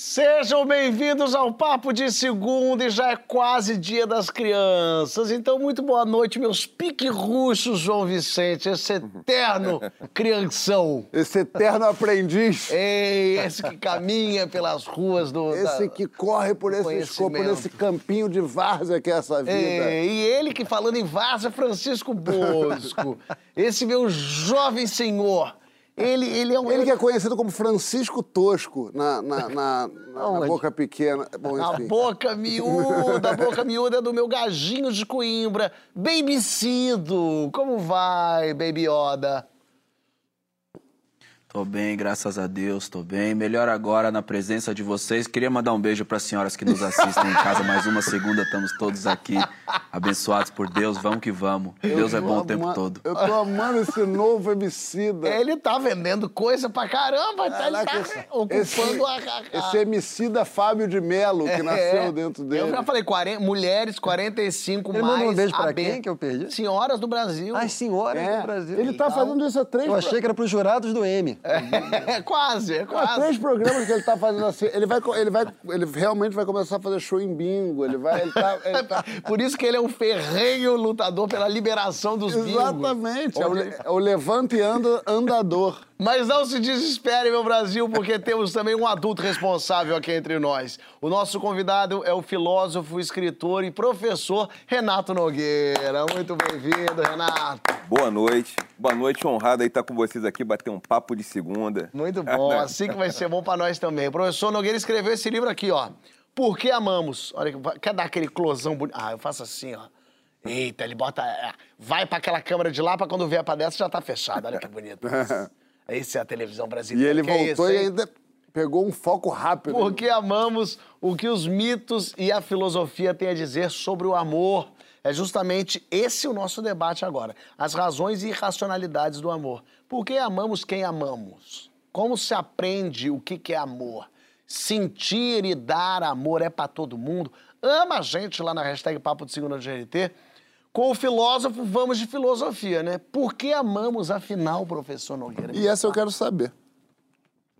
Sejam bem-vindos ao Papo de Segunda e já é quase Dia das Crianças. Então, muito boa noite, meus pique-ruxos, João Vicente, esse eterno crianção. Esse eterno aprendiz. Ei, esse que caminha pelas ruas do... Esse da- que corre por esse, escopo, por esse campinho de várzea que é essa vida. É, e ele que falando em Várzea, Francisco Bosco. esse meu jovem senhor. Ele, ele é um... Ele que é conhecido como Francisco Tosco na, na, na- na- boca pequena. Bom, A boca miúda, a boca miúda é do meu gajinho de Coimbra. Baby Cido, como vai, Baby Oda? Tô bem, graças a Deus, tô bem. Melhor agora na presença de vocês. Queria mandar um beijo para as senhoras que nos assistem em casa. Mais uma segunda, estamos todos aqui, abençoados por Deus. Vamos que vamos. Deus é bom o tempo todo. Eu tô amando esse novo homicida. Ele tá vendendo coisa pra caramba, tá, ele tá esse- ocupando esse, a, a- esse homicida Fábio de Melo, que É, nasceu dentro dele. Eu já falei, 40, mulheres, 45 Ele mais. mandou um beijo pra AB. quem que eu perdi? Senhoras do Brasil. As senhoras É, do Brasil. ele tá fazendo isso há três Eu achei que era pros jurados do M. É quase, é Há quase. três programas que ele tá fazendo assim. Ele vai, ele vai, ele realmente vai começar a fazer show em bingo. Ele vai, ele tá, ele tá- Por isso que ele é um ferrenho lutador pela liberação dos bingos. Exatamente. É o, é o levante e anda, andador. Mas não se desespere, meu Brasil, porque temos também um adulto responsável aqui entre nós. O nosso convidado é o filósofo, escritor e professor Renato Nogueira. Muito bem-vindo, Renato. Boa noite. Boa noite, honrado aí estar com vocês aqui, bater um papo de segunda. Muito bom, assim que vai ser bom pra nós também. O professor Nogueira escreveu esse livro aqui, ó. Por que amamos? Olha, quer dar aquele closão bonito? Ah, eu faço assim, ó. Eita, ele bota. é, Vai pra aquela câmera de lá pra quando vier pra dessa já tá fechado. Olha que bonito. Essa é a televisão E brasileira. ele Que é voltou isso, e ainda pegou um foco rápido. Porque amamos o que os mitos e a filosofia têm a dizer sobre o amor. É justamente esse o nosso debate agora. As razões e irracionalidades do amor. Por que amamos quem amamos? Como se aprende o que é amor? Sentir e dar amor é pra todo mundo? Ama a gente lá na hashtag Papo de Segunda GNT. Com o filósofo, vamos de filosofia, né? Por que amamos, afinal, professor Nogueira? E essa eu quero saber.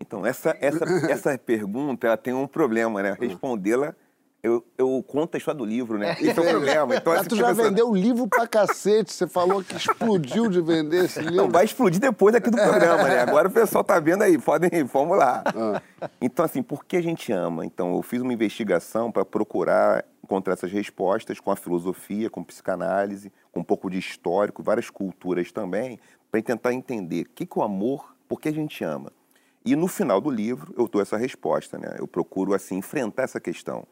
Então, essa, essa, essa pergunta ela tem um problema, né? Respondê-la, eu, eu conto a história do livro, né? Esse é o problema. Então, Ah, essa tu já fica- vendeu o livro pra cacete. Você falou que explodiu de vender esse livro. Não, vai explodir depois aqui do programa, né? Agora o pessoal tá vendo aí, podem vamos lá. Ah. Então, assim, por que a gente ama? Então, eu fiz uma investigação para procurar encontrar essas respostas com a filosofia, com psicanálise, com um pouco de histórico, várias culturas também, para tentar entender o que, que o amor, por que a gente ama. E no final do livro eu dou essa resposta, né? Eu procuro, assim, enfrentar essa questão.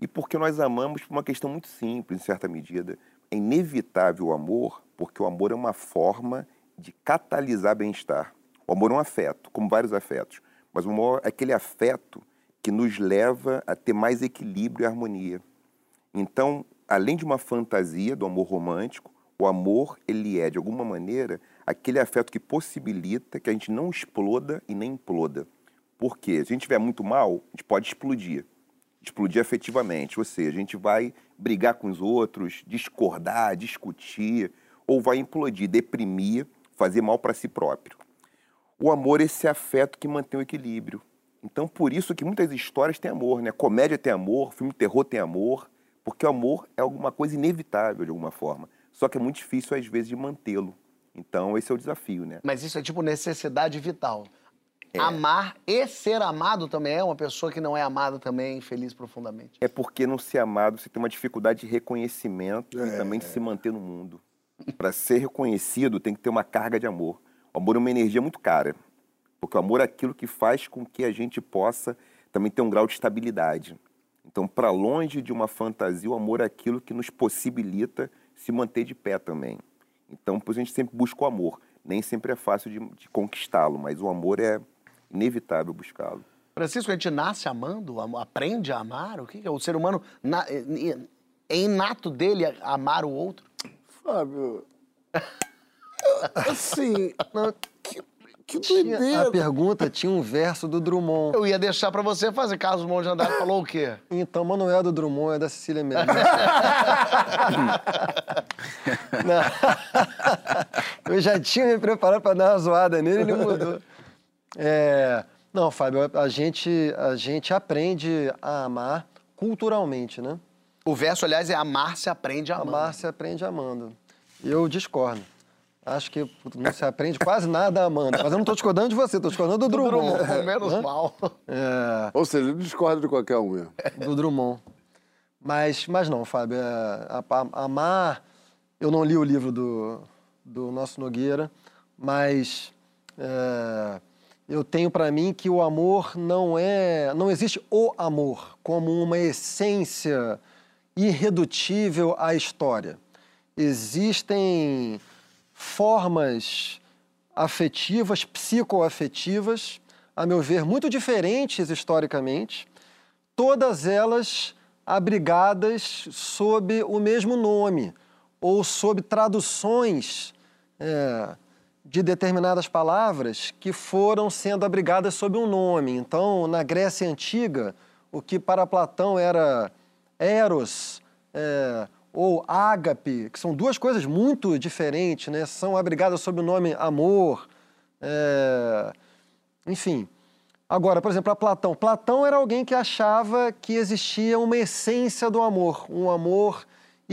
E porque nós amamos por uma questão muito simples, em certa medida. É inevitável o amor, porque o amor é uma forma de catalisar bem-estar. O amor é um afeto, como vários afetos. Mas o amor é aquele afeto que nos leva a ter mais equilíbrio e harmonia. Então, além de uma fantasia do amor romântico, o amor, ele é, de alguma maneira, aquele afeto que possibilita que a gente não exploda e nem imploda. Porque se a gente estiver muito mal, a gente pode explodir. Explodir afetivamente. Ou seja, a gente vai brigar com os outros, discordar, discutir, ou vai implodir, deprimir, fazer mal para si próprio. O amor é esse afeto que mantém o equilíbrio. Então, por isso que muitas histórias têm amor, né? Comédia tem amor, filme de terror tem amor, porque o amor é alguma coisa inevitável de alguma forma. Só que é muito difícil, às vezes, de mantê-lo. Então, esse é o desafio, né? Mas isso é tipo necessidade vital. Amar e ser amado também é uma pessoa que não é amada também, feliz profundamente. É porque não ser amado você tem uma dificuldade de reconhecimento e também de se manter no mundo. Para ser reconhecido, tem que ter uma carga de amor. O amor é uma energia muito cara. Porque o amor é aquilo que faz com que a gente possa também ter um grau de estabilidade. Então, para longe de uma fantasia, o amor é aquilo que nos possibilita se manter de pé também. Então, por isso a gente sempre busca o amor. Nem sempre é fácil de, de conquistá-lo, mas o amor é inevitável buscá-lo. Francisco, a gente nasce amando, am- aprende a amar? O que que é? O ser humano, na- é é inato dele amar o outro? Fábio. Assim. que, que Tinha- doideira. a pergunta tinha um verso do Drummond. Eu ia deixar pra você fazer. Carlos Monte de Andrade falou o quê? Então, mas não é do Drummond, é da Cecília Meirelles. Não. Eu já tinha me preparado para dar uma zoada nele, ele mudou. É, não, Fábio, a gente, a gente aprende a amar culturalmente, né? O verso, aliás, é amar se aprende amando. Amar se aprende amando. Eu discordo. Acho que não se aprende quase nada amando. Mas eu não estou discordando de você, estou discordando do Drummond. Drummond, menos mal. É, Ou seja, ele discorda de qualquer um mesmo. do Drummond. Mas, mas não, Fábio. é, a- a- amar. Eu não li o livro do, do nosso Nogueira, mas é, eu tenho para mim que o amor não é. Não existe o amor como uma essência irredutível à história. Existem formas afetivas, psicoafetivas, a meu ver, muito diferentes historicamente, todas elas abrigadas sob o mesmo nome ou sob traduções é, de determinadas palavras que foram sendo abrigadas sob um nome. Então, na Grécia Antiga, o que para Platão era eros é, ou ágape, que são duas coisas muito diferentes, né? são abrigadas sob o nome amor, é, enfim. Agora, por exemplo, a Platão. Platão era alguém que achava que existia uma essência do amor, um amor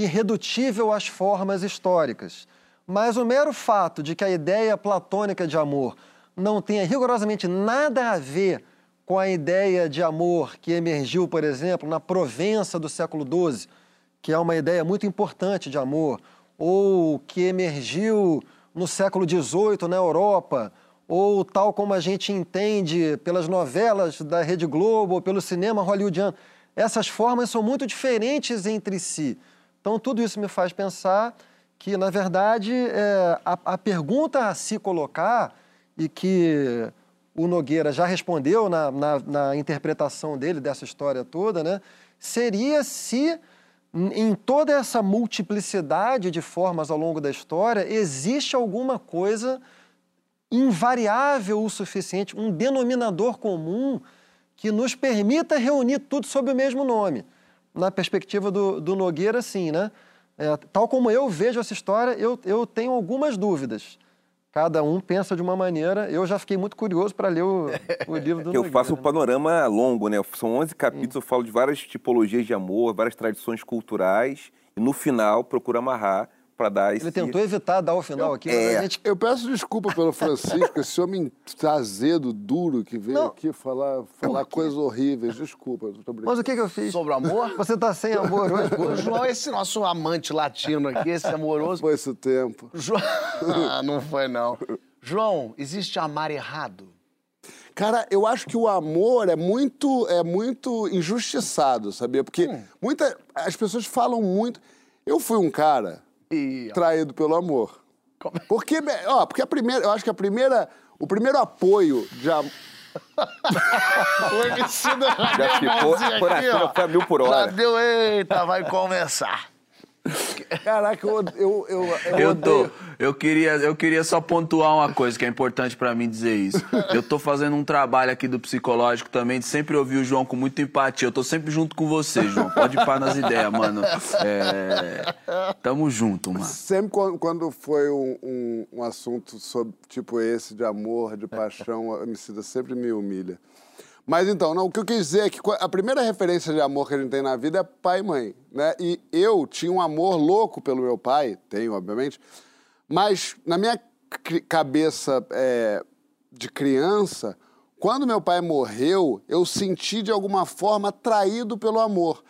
irredutível às formas históricas. Mas o mero fato de que a ideia platônica de amor não tenha rigorosamente nada a ver com a ideia de amor que emergiu, por exemplo, na Provença do século XII, que é uma ideia muito importante de amor, ou que emergiu no século XVIII na Europa, ou tal como a gente entende pelas novelas da Rede Globo ou pelo cinema hollywoodiano. Essas formas são muito diferentes entre si. Então, tudo isso me faz pensar que, na verdade, é, a, a pergunta a se colocar, e que o Nogueira já respondeu na, na, na interpretação dele dessa história toda, né, seria se em toda essa multiplicidade de formas ao longo da história existe alguma coisa invariável o suficiente, um denominador comum que nos permita reunir tudo sob o mesmo nome. Na perspectiva do, do Nogueira, sim, né? É, tal como eu vejo essa história, eu, eu tenho algumas dúvidas. Cada um pensa de uma maneira. Eu já fiquei muito curioso para ler o, o livro do eu Nogueira. faço um né? panorama longo, né? São 11 capítulos, eu falo de várias tipologias de amor, várias tradições culturais, e no final procuro amarrar para dar esse... Ele tentou evitar dar o final aqui, É. gente Eu peço desculpa pelo Francisco, esse homem azedo, duro, que veio Não. aqui falar, falar coisas horríveis. Desculpa, tô brincando. Mas o que, que eu fiz? Sobre o amor? Você tá sem amor hoje? O João, esse nosso amante latino aqui, esse amoroso. Foi esse tempo. João... Ah, não foi, não. João, existe amar errado? Cara, eu acho que o amor é muito, é muito injustiçado, sabia? Porque muita, as pessoas falam muito. Eu fui um cara E... traído pelo amor. Como- Porque, ó, porque a primeira, eu acho que a primeira, o primeiro apoio de amor. O MC da Já ficou, por aqui, aqui, ó. foi a mil por Já hora. deu, eita, vai começar. Caraca, eu, eu, eu, eu, Eu tô. Eu queria, eu queria só pontuar uma coisa que é importante pra mim dizer isso. Eu tô fazendo um trabalho aqui do psicológico também de sempre ouvir o João com muita empatia. Eu tô sempre junto com você, João. Pode ir para nas ideias, mano. É... Tamo junto, mano. Sempre quando, quando foi um, um, um assunto sobre, tipo esse, de amor, de paixão, a Emicida sempre me humilha. Mas então, não, o que eu quis dizer é que a primeira referência de amor que a gente tem na vida é pai e mãe, né? E eu tinha um amor louco pelo meu pai, tenho, obviamente, mas na minha cabeça é, de criança, quando meu pai morreu, eu senti de alguma forma traído pelo amor.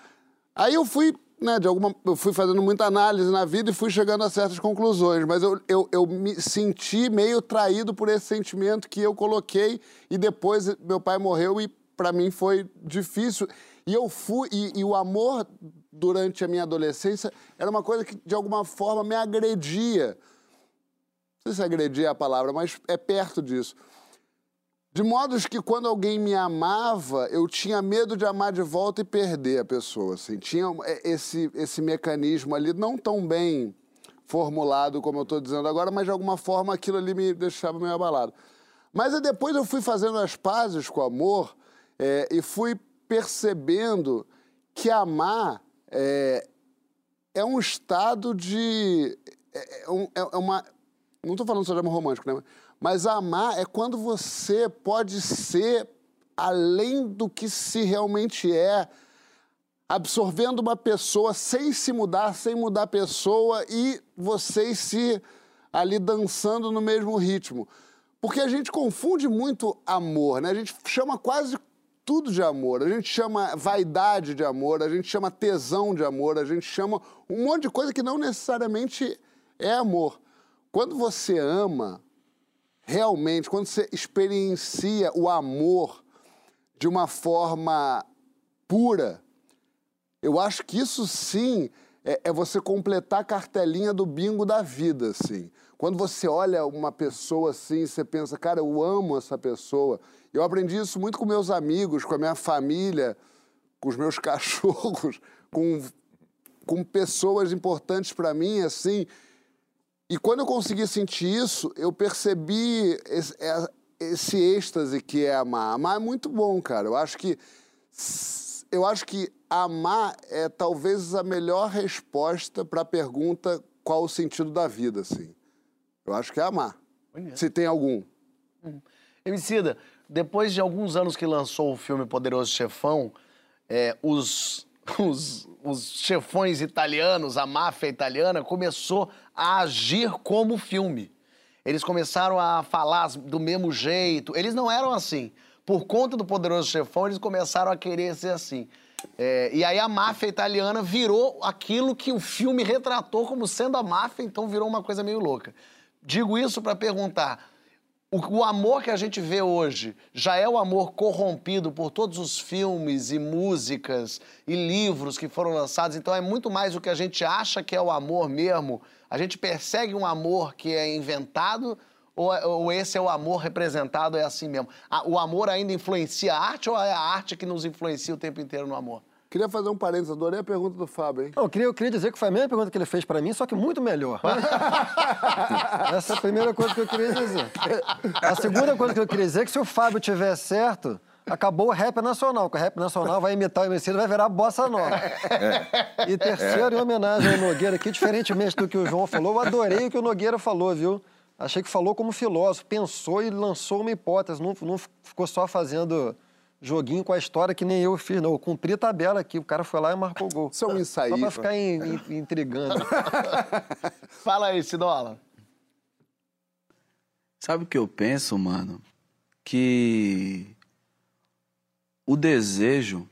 Aí eu fui, né, de alguma, eu fui fazendo muita análise na vida e fui chegando a certas conclusões, mas eu, eu, eu me senti meio traído por esse sentimento que eu coloquei e depois meu pai morreu e para mim foi difícil. E eu fui, e, e o amor durante a minha adolescência era uma coisa que de alguma forma me agredia. Não sei se agredir é a palavra, mas é perto disso. De modos que quando alguém me amava, eu tinha medo de amar de volta e perder a pessoa. Assim. Tinha é, esse, esse mecanismo ali, não tão bem formulado como eu estou dizendo agora, mas de alguma forma aquilo ali me deixava meio abalado. Mas depois eu fui fazendo as pazes com o amor é, e fui percebendo que amar é, é um estado de. É, é, é- é uma. Não estou falando só de amor romântico, né? Mas amar é quando você pode ser além do que se realmente é, absorvendo uma pessoa sem se mudar, sem mudar a pessoa e vocês se ali dançando no mesmo ritmo. Porque a gente confunde muito amor, né? A gente chama quase tudo de amor. A gente chama vaidade de amor, a gente chama tesão de amor, a gente chama um monte de coisa que não necessariamente é amor. Quando você ama, realmente, quando você experiencia o amor de uma forma pura, eu acho que isso sim é, é você completar a cartelinha do bingo da vida, assim. Quando você olha uma pessoa assim, você pensa, cara, eu amo essa pessoa. Eu aprendi isso muito com meus amigos, com a minha família, com os meus cachorros, com, com pessoas importantes para mim, assim. E quando eu consegui sentir isso, eu percebi esse, é- esse êxtase que é amar. Amar é muito bom, cara. Eu acho que eu acho que amar é talvez a melhor resposta para a pergunta qual o sentido da vida, assim. Eu acho que é amar. Se tem algum. Emicida, depois de alguns anos que lançou o filme Poderoso Chefão, é, os, os, os chefões italianos, a máfia italiana, começou a agir como filme. Eles começaram a falar do mesmo jeito. Eles não eram assim. Por conta do Poderoso Chefão, eles começaram a querer ser assim. É, e aí a máfia italiana virou aquilo que o filme retratou como sendo a máfia, então virou uma coisa meio louca. Digo isso para perguntar: o, o amor que a gente vê hoje já é o amor corrompido por todos os filmes e músicas e livros que foram lançados, então é muito mais o que a gente acha que é o amor mesmo. A gente persegue um amor que é inventado ou, ou esse é o amor representado, é assim mesmo? O amor ainda influencia a arte ou é a arte que nos influencia o tempo inteiro no amor? Queria fazer um parênteses, adorei a pergunta do Fábio, hein? Não, eu, queria, eu queria dizer que foi a mesma pergunta que ele fez pra mim, só que muito melhor. Essa é a primeira coisa que eu queria dizer. A segunda coisa que eu queria dizer é que se o Fábio tiver certo, acabou o rap nacional, porque o rap nacional vai imitar o MC, vai virar bossa nova. E terceiro, em homenagem ao Nogueira aqui, diferentemente do que o João falou, eu adorei o que o Nogueira falou, viu? Achei que falou como filósofo, pensou e lançou uma hipótese, não, não ficou só fazendo joguinho com a história que nem eu fiz, não. Eu cumpri a tabela aqui, o cara foi lá e marcou o gol. Isso é um Só ensaísta. pra ficar in- in- intrigando. Fala aí, Sidola. Sabe o que eu penso, mano? Que o desejo,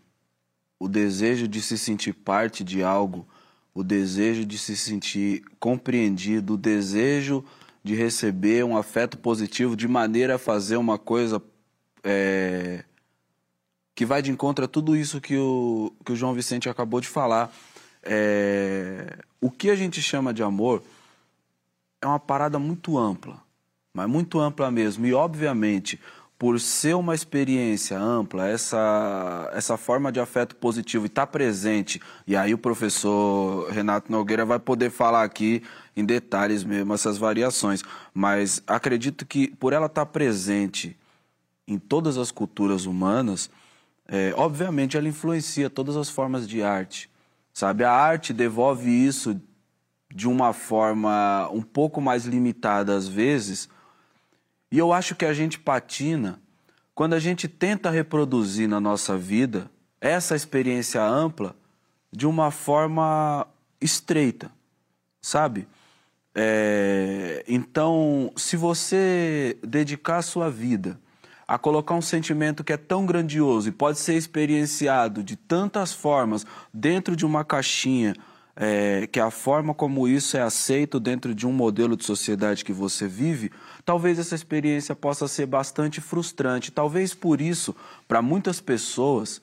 o desejo de se sentir parte de algo, o desejo de se sentir compreendido, o desejo de receber um afeto positivo de maneira a fazer uma coisa é, que vai de encontro a tudo isso que o, que o João Vicente acabou de falar. É, o que a gente chama de amor é uma parada muito ampla, mas muito ampla mesmo. E, obviamente, por ser uma experiência ampla, essa, essa forma de afeto positivo e estar presente, e aí o professor Renato Nogueira vai poder falar aqui em detalhes mesmo essas variações, mas acredito que por ela estar presente em todas as culturas humanas, é, obviamente ela influencia todas as formas de arte, sabe? A arte devolve isso de uma forma um pouco mais limitada às vezes, e eu acho que a gente patina quando a gente tenta reproduzir na nossa vida essa experiência ampla de uma forma estreita, sabe? É, então, se você dedicar a sua vida a colocar um sentimento que é tão grandioso e pode ser experienciado de tantas formas dentro de uma caixinha, é, que a forma como isso é aceito dentro de um modelo de sociedade que você vive, talvez essa experiência possa ser bastante frustrante. Talvez por isso, para muitas pessoas,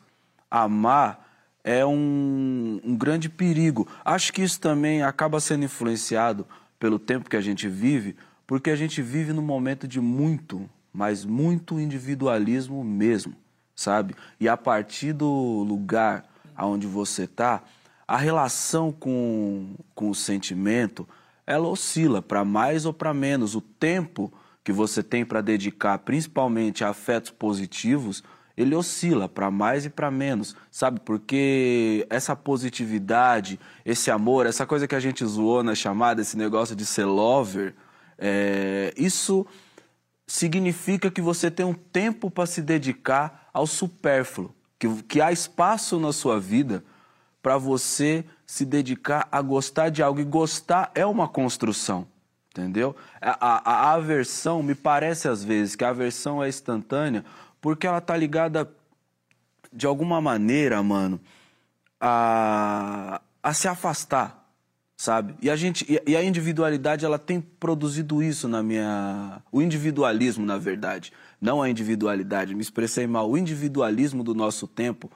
amar é um, um grande perigo. Acho que isso também acaba sendo influenciado pelo tempo que a gente vive, porque a gente vive num momento de muito, mas muito individualismo mesmo, sabe? E a partir do lugar aonde você está, a relação com, com o sentimento, ela oscila para mais ou para menos. O tempo que você tem para dedicar, principalmente a afetos positivos, ele oscila para mais e para menos, sabe? Porque essa positividade, esse amor, essa coisa que a gente zoou na chamada, esse negócio de ser lover, é, isso significa que você tem um tempo para se dedicar ao supérfluo, que, que há espaço na sua vida para você se dedicar a gostar de algo. E gostar é uma construção, entendeu? A, a, a aversão, me parece às vezes que a aversão é instantânea porque ela tá ligada de alguma maneira, mano, a, a se afastar, sabe? E a gente e, a individualidade ela tem produzido isso na minha o individualismo, na verdade, não a individualidade, me expressei mal, o individualismo do nosso tempo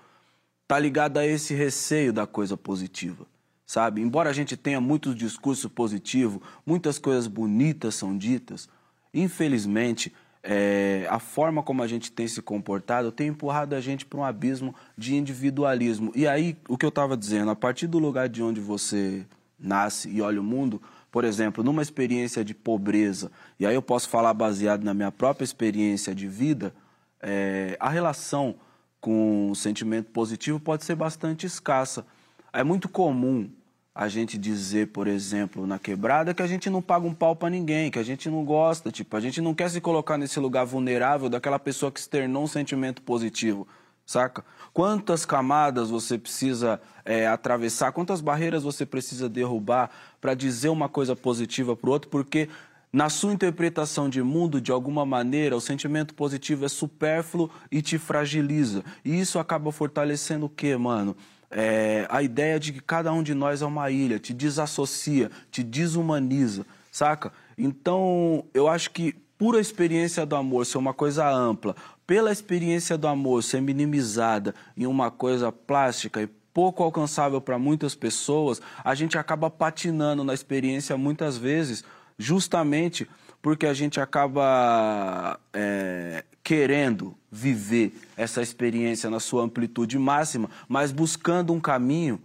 tá ligado a esse receio da coisa positiva, sabe? Embora a gente tenha muitos discursos positivos, muitas coisas bonitas são ditas, infelizmente é, a forma como a gente tem se comportado tem empurrado a gente para um abismo de individualismo. E aí, o que eu estava dizendo, a partir do lugar de onde você nasce e olha o mundo, por exemplo, numa experiência de pobreza, e aí eu posso falar baseado na minha própria experiência de vida, é, a relação com o sentimento positivo pode ser bastante escassa. É muito comum a gente dizer, por exemplo, na quebrada, que a gente não paga um pau para ninguém, que a gente não gosta, tipo, a gente não quer se colocar nesse lugar vulnerável daquela pessoa que externou um sentimento positivo, saca? Quantas camadas você precisa é, atravessar, quantas barreiras você precisa derrubar para dizer uma coisa positiva para o outro, porque na sua interpretação de mundo, de alguma maneira, o sentimento positivo é supérfluo e te fragiliza. E isso acaba fortalecendo o quê, mano? é, a ideia de que cada um de nós é uma ilha, te desassocia, te desumaniza, saca? Então, eu acho que por a experiência do amor ser uma coisa ampla, pela experiência do amor ser minimizada em uma coisa plástica e pouco alcançável para muitas pessoas, a gente acaba patinando na experiência muitas vezes, justamente porque a gente acaba é, querendo viver essa experiência na sua amplitude máxima, mas buscando um caminho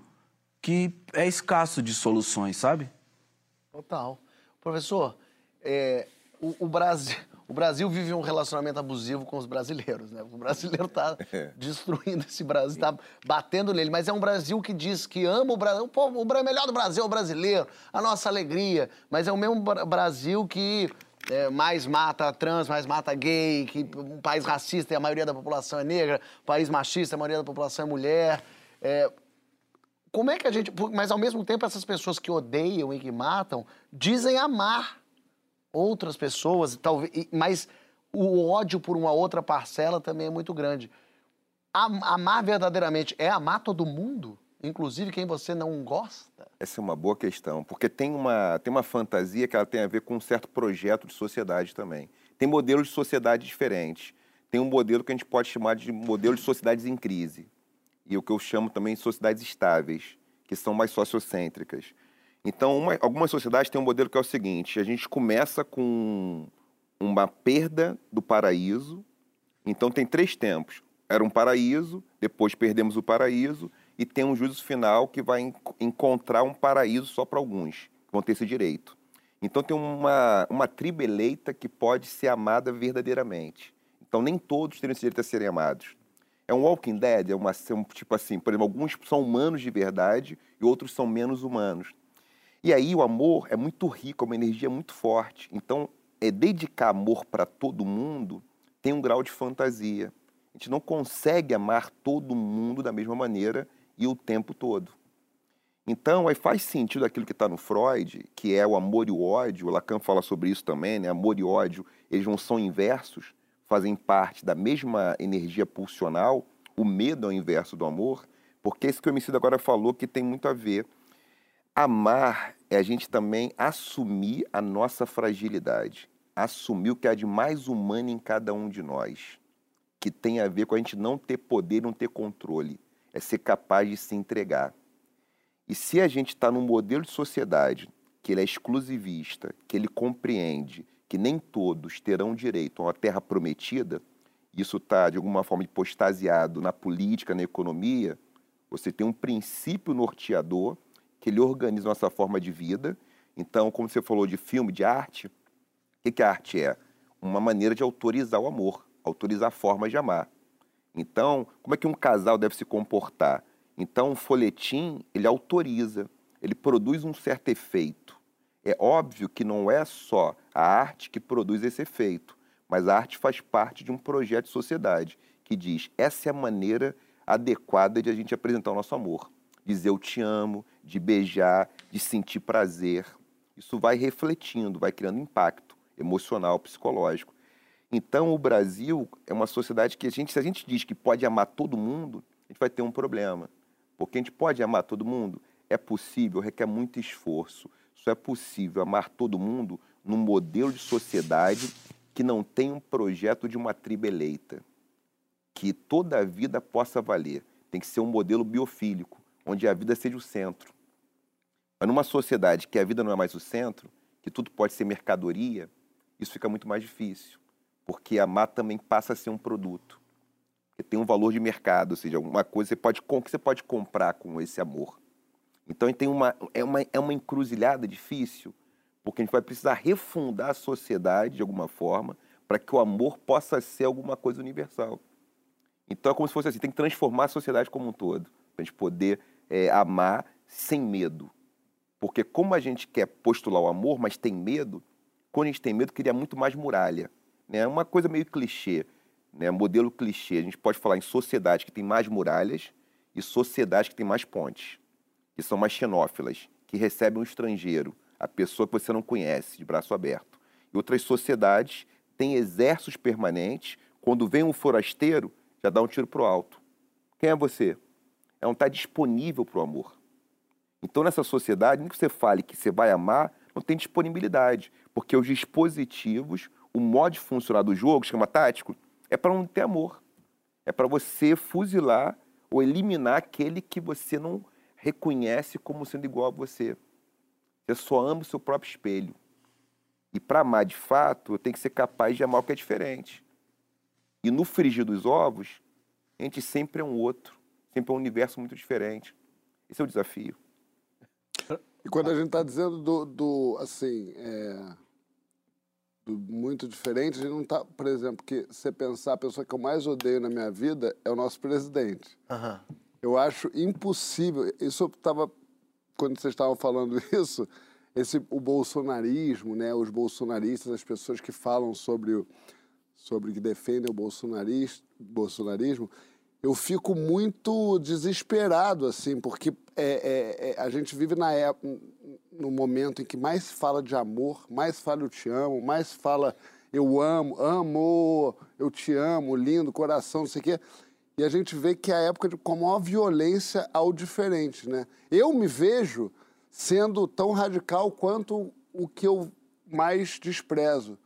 que é escasso de soluções, sabe? Total. Professor, é, o, o, Brasil, o Brasil vive um relacionamento abusivo com os brasileiros, né? O brasileiro está é. destruindo esse Brasil, está batendo nele, mas é um Brasil que diz que ama o Brasil, o, povo, o melhor do Brasil é o brasileiro, a nossa alegria, mas é o mesmo Brasil que é, mais mata trans, mais mata gay, que um país racista e a maioria da população é negra, um país machista, a maioria da população é mulher. É, como é que a gente. Mas ao mesmo tempo, essas pessoas que odeiam e que matam dizem amar outras pessoas, talvez, mas o ódio por uma outra parcela também é muito grande. Amar verdadeiramente é amar todo mundo? Inclusive quem você não gosta? Essa é uma boa questão, porque tem uma, tem uma fantasia que ela tem a ver com um certo projeto de sociedade também. Tem modelos de sociedade diferentes. Tem um modelo que a gente pode chamar de modelo de sociedades em crise. E o que eu chamo também de sociedades estáveis, que são mais sociocêntricas. Então, uma, algumas sociedades têm um modelo que é o seguinte: a gente começa com uma perda do paraíso. Então, tem três tempos. Era um paraíso, depois perdemos o paraíso, e tem um juízo final que vai encontrar um paraíso só para alguns, que vão ter esse direito. Então tem uma, uma tribo eleita que pode ser amada verdadeiramente. Então nem todos têm esse direito a serem amados. É um Walking Dead, é uma um, tipo assim, por exemplo, alguns são humanos de verdade e outros são menos humanos. E aí o amor é muito rico, é uma energia muito forte. Então, é dedicar amor para todo mundo tem um grau de fantasia. A gente não consegue amar todo mundo da mesma maneira e o tempo todo. Então, aí faz sentido aquilo que está no Freud, que é o amor e o ódio, o Lacan fala sobre isso também, né? Amor e ódio, eles não são inversos, fazem parte da mesma energia pulsional, o medo é o inverso do amor, porque isso que o homicídio agora falou que tem muito a ver. Amar é a gente também assumir a nossa fragilidade, assumir o que há de mais humano em cada um de nós, que tem a ver com a gente não ter poder, não ter controle é ser capaz de se entregar. E se a gente está num modelo de sociedade que ele é exclusivista, que ele compreende que nem todos terão direito a uma terra prometida, isso está, de alguma forma, postasiado na política, na economia, você tem um princípio norteador que ele organiza nossa forma de vida. Então, como você falou de filme, de arte, o que, a arte é? Uma maneira de autorizar o amor, autorizar a forma de amar. Então, como é que um casal deve se comportar? Então, o folhetim, ele autoriza, ele produz um certo efeito. É óbvio que não é só a arte que produz esse efeito, mas a arte faz parte de um projeto de sociedade que diz essa é a maneira adequada de a gente apresentar o nosso amor. Dizer eu te amo, de beijar, de sentir prazer. Isso vai refletindo, vai criando impacto emocional, psicológico. Então, o Brasil é uma sociedade que a gente, se a gente diz que pode amar todo mundo, a gente vai ter um problema. Porque a gente pode amar todo mundo? É possível, requer muito esforço. Só é possível amar todo mundo num modelo de sociedade que não tem um projeto de uma tribo eleita. Que toda a vida possa valer. Tem que ser um modelo biofílico, onde a vida seja o centro. Mas numa sociedade que a vida não é mais o centro, que tudo pode ser mercadoria, isso fica muito mais difícil porque amar também passa a ser um produto. Que tem um valor de mercado, ou seja, uma coisa você pode, que você pode comprar com esse amor. Então tem uma, é, uma, é uma encruzilhada difícil, porque a gente vai precisar refundar a sociedade de alguma forma para que o amor possa ser alguma coisa universal. Então é como se fosse assim, tem que transformar a sociedade como um todo, para a gente poder é, amar sem medo. Porque como a gente quer postular o amor, mas tem medo, quando a gente tem medo, cria muito mais muralha. Né? É uma coisa meio clichê, né? modelo clichê. A gente pode falar em sociedade que tem mais muralhas e sociedade que tem mais pontes, que são mais xenófilas, que recebem um estrangeiro, a pessoa que você não conhece, de braço aberto. E outras sociedades têm exércitos permanentes, quando vem um forasteiro, já dá um tiro para o alto. Quem é você? É não está disponível para o amor. Então, nessa sociedade, nem que você fale que você vai amar, não tem disponibilidade, porque os dispositivos, o modo de funcionar do jogo, esquema tático, é para não ter amor. É para você fuzilar ou eliminar aquele que você não reconhece como sendo igual a você. Você só ama o seu próprio espelho. E para amar de fato, eu tenho que ser capaz de amar o que é diferente. E no frigir dos ovos, a gente sempre é um outro, sempre é um universo muito diferente. Esse é o desafio. E quando a gente está dizendo do, do assim, é, muito diferente. A gente não tá, por exemplo, que você pensar a pessoa que eu mais odeio na minha vida é o nosso presidente. Uhum. Eu acho impossível. Isso estava quando vocês estavam falando isso, esse o bolsonarismo, né? Os bolsonaristas, as pessoas que falam sobre o, sobre que defendem o bolsonarismo, eu fico muito desesperado assim, porque é, é, é, a gente vive na época no momento em que mais se fala de amor, mais fala eu te amo, mais fala eu amo, amo, eu te amo, lindo, coração, não sei o quê. E a gente vê que é a época de com maior violência ao diferente, né? Eu me vejo sendo tão radical quanto o que eu mais desprezo.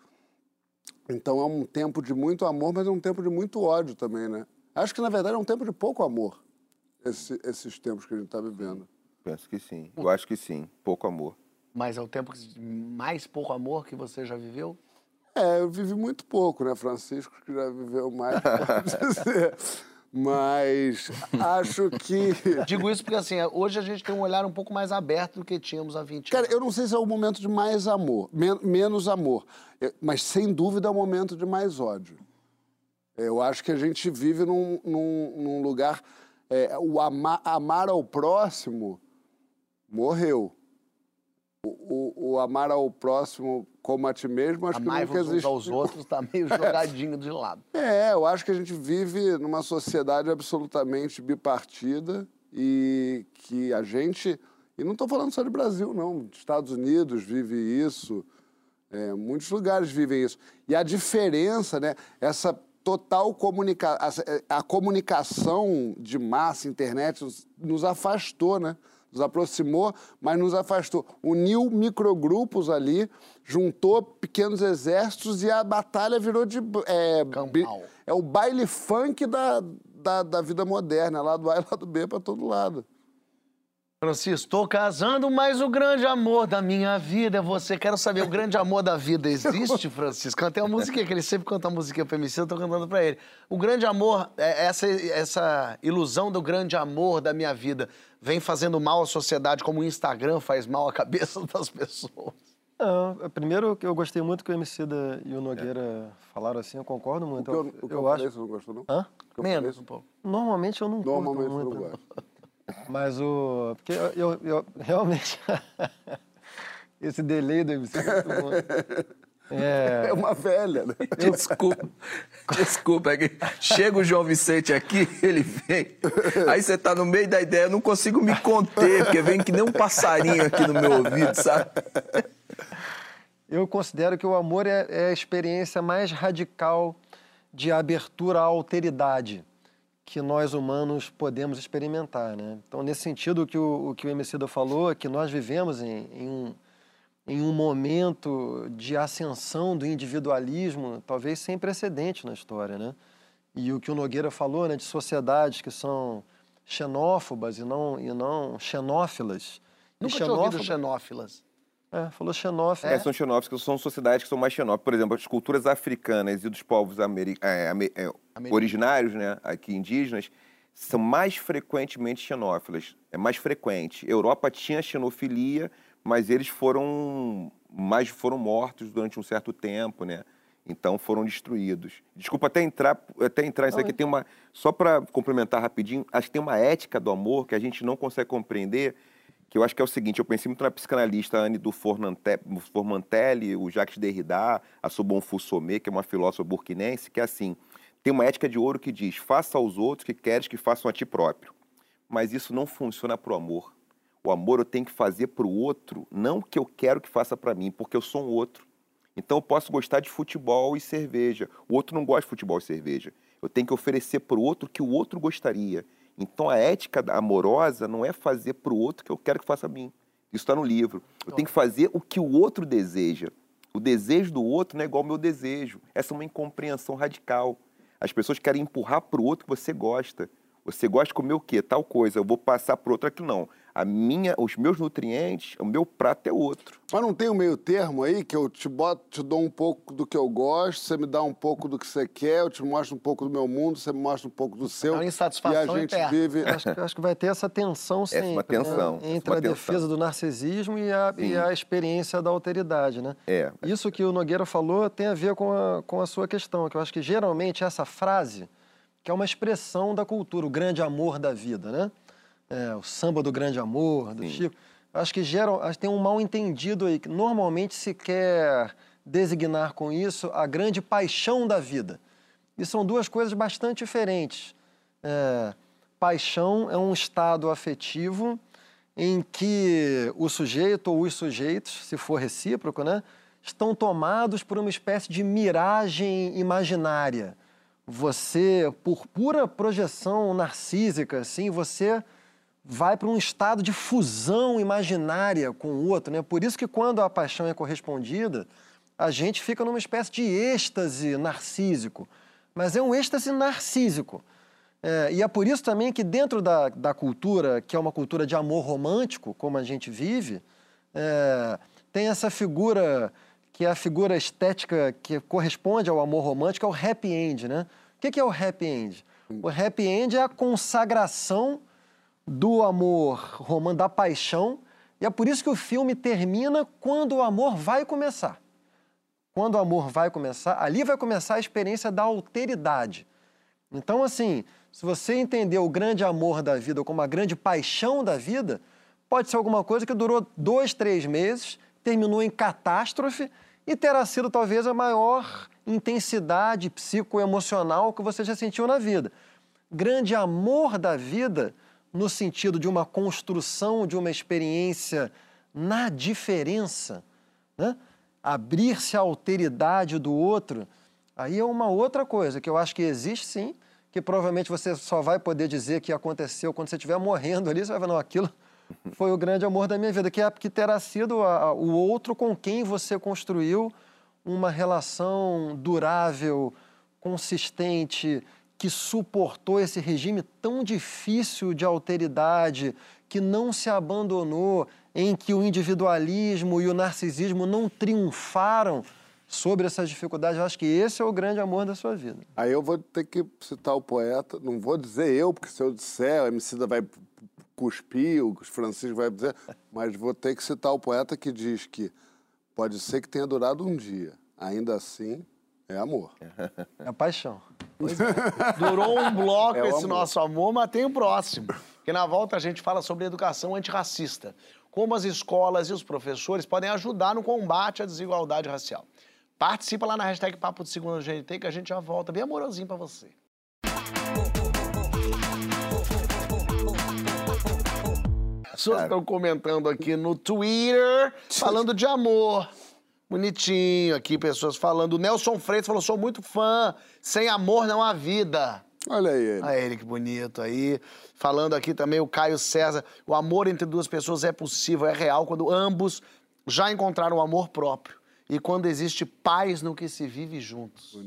Então é um tempo de muito amor, mas é um tempo de muito ódio também, né? Acho que, na verdade, é um tempo de pouco amor, esse, esses tempos que a gente está vivendo. Penso que sim. Eu acho que sim. Pouco amor. Mas é o tempo de mais pouco amor que você já viveu? É, eu vivi muito pouco, né? Francisco, que já viveu mais, pode dizer. Mas acho que. Digo isso porque, assim, hoje a gente tem um olhar um pouco mais aberto do que tínhamos há 20 Cara, anos. eu não sei se é o momento de mais amor, men menos amor. Mas, sem dúvida, é o momento de mais ódio. Eu acho que a gente vive num, num, num lugar. É, o ama, amar ao próximo morreu. O, o, o, amar ao próximo como a ti mesmo, acho Amai que nunca existiu. aos outros está meio jogadinho de lado. É, eu acho que a gente vive numa sociedade absolutamente bipartida e que a gente... E não estou falando só de Brasil, não. Estados Unidos vive isso, é, muitos lugares vivem isso. E a diferença, né? Essa total comunicação... A, a comunicação de massa, internet, nos, nos afastou, né? nos aproximou, mas nos afastou. Uniu microgrupos ali, juntou pequenos exércitos e a batalha virou de. É, é o baile funk da, da, da, vida moderna, lá do A e lá do B para todo lado. Francisco, estou casando, mas o grande amor da minha vida é você. Quero saber, o grande amor da vida existe, Francisco? Cantei uma musiquinha, que ele sempre canta uma musiquinha pra MC, eu tô cantando pra ele. O grande amor, é, essa, essa ilusão do grande amor da minha vida, vem fazendo mal à sociedade como o Instagram faz mal à cabeça das pessoas? Não, é, primeiro que eu gostei muito que o Emicida e o Nogueira falaram assim, eu concordo O muito. que eu, o que eu, eu acho. você não gostou, não? Hã? O que eu Menos um pouco. Normalmente eu não curto Normalmente eu muito. não gosto. Mas o. Porque eu, eu, eu- realmente. esse delay do MC. é muito bom. É, É uma velha, né? Desculpa. Desculpa, é chega o João Vicente aqui, ele vem. Aí você tá no meio da ideia, eu não consigo me conter, porque vem que nem um passarinho aqui no meu ouvido, sabe? eu considero que o amor é, é a experiência mais radical de abertura à alteridade que nós humanos podemos experimentar, né? Então, nesse sentido, o que o, o que o Emicida falou é que nós vivemos em, em um, em um momento de ascensão do individualismo, talvez sem precedente na história, né? E o que o Nogueira falou, né, de sociedades que são xenófobas e não, e não xenófilas. E Nunca tinha ouvido xenófoba- xenófilas. É, falou xenófilo. É, são xenófobos, são sociedades que são mais xenófobas. Por exemplo, as culturas africanas e dos povos ameri- é, é, originários, né, aqui indígenas, são mais frequentemente xenófilas. É mais frequente. Europa tinha xenofilia, mas eles foram mais foram mortos durante um certo tempo, né? Então foram destruídos. Desculpa até entrar, até entrar nisso aqui. Tem uma só para complementar rapidinho. Acho que tem uma ética do amor que a gente não consegue compreender que eu acho que é o seguinte, eu pensei muito na psicanalista Anne do Formantelli, o Jacques Derrida, a Sobon Fussomé, que é uma filósofa burkinense, que é assim, tem uma ética de ouro que diz, faça aos outros o que queres que façam a ti próprio. Mas isso não funciona para o amor. O amor eu tenho que fazer para o outro, não que eu quero que faça para mim, porque eu sou um outro. Então eu posso gostar de futebol e cerveja. O outro não gosta de futebol e cerveja. Eu tenho que oferecer para o outro que o outro gostaria. Então a ética amorosa não é fazer para o outro o que eu quero que faça a mim. Isso está no livro. Eu tenho que fazer o que o outro deseja. O desejo do outro não é igual ao meu desejo. Essa é uma incompreensão radical. As pessoas querem empurrar para o outro que você gosta. Você gosta de comer o quê? Tal coisa. Eu vou passar para outro aquilo. Não. A minha, os meus nutrientes, o meu prato é outro. Mas não tem um meio termo aí que eu te boto, te dou um pouco do que eu gosto, você me dá um pouco do que você quer, eu te mostro um pouco do meu mundo, você me mostra um pouco do seu. É uma e insatisfação a gente eterna. vive. Acho, que- acho que vai ter essa tensão Essa é sempre, uma tensão, né? essa é entre uma a tensão. defesa do narcisismo e a, e a experiência da alteridade, né? É. Isso que o Nogueira falou tem a ver com a, com a sua questão, que eu acho que geralmente essa frase, que é uma expressão da cultura, o grande amor da vida, né? É, o samba do grande amor, do Chico. Acho que geral, acho que tem um mal entendido aí, que normalmente se quer designar com isso a grande paixão da vida. E são duas coisas bastante diferentes. É, paixão é um estado afetivo em que o sujeito ou os sujeitos, se for recíproco, né, estão tomados por uma espécie de miragem imaginária. Você, por pura projeção narcísica, assim, você vai para um estado de fusão imaginária com o outro, né? Por isso que quando a paixão é correspondida, a gente fica numa espécie de êxtase narcísico. Mas é um êxtase narcísico. É, e é por isso também que dentro da, da cultura, que é uma cultura de amor romântico, como a gente vive, é, tem essa figura que é a figura estética que corresponde ao amor romântico, é o happy end, né? O que é o happy end? O happy end é a consagração do amor romântico, da paixão, e é por isso que o filme termina quando o amor vai começar. Quando o amor vai começar, ali vai começar a experiência da alteridade. Então, assim, se você entender o grande amor da vida como a grande paixão da vida, pode ser alguma coisa que durou dois, três meses, terminou em catástrofe e terá sido talvez a maior intensidade psicoemocional que você já sentiu na vida. Grande amor da vida, no sentido de uma construção de uma experiência na diferença, né? abrir-se à alteridade do outro, aí é uma outra coisa que eu acho que existe sim, que provavelmente você só vai poder dizer que aconteceu quando você estiver morrendo ali, você vai falar, não, aquilo foi o grande amor da minha vida, que, é, que terá sido a- a- o outro com quem você construiu uma relação durável, consistente, que suportou esse regime tão difícil de alteridade, que não se abandonou, em que o individualismo e o narcisismo não triunfaram sobre essas dificuldades. Eu acho que esse é o grande amor da sua vida. Aí eu vou ter que citar o poeta, não vou dizer eu, porque se eu disser, o Emicida vai cuspir, o Francisco vai dizer, mas vou ter que citar o poeta que diz que pode ser que tenha durado um dia. Ainda assim, é amor. É paixão. Durou um bloco É esse amor. nosso amor, mas tem o próximo. Porque na volta a gente fala sobre educação antirracista. Como as escolas e os professores podem ajudar no combate à desigualdade racial. Participa lá na hashtag Papo de Segunda GNT que a gente já volta bem amorosinho pra você. Pessoas estão comentando aqui no Twitter, falando de amor. Bonitinho aqui, pessoas falando. O Nelson Freitas falou: sou muito fã. Sem amor não há vida. Olha aí ele. Olha ele que bonito aí. Falando aqui também o Caio César. O amor entre duas pessoas é possível, é real, quando ambos já encontraram o amor próprio. E quando existe paz no que se vive juntos.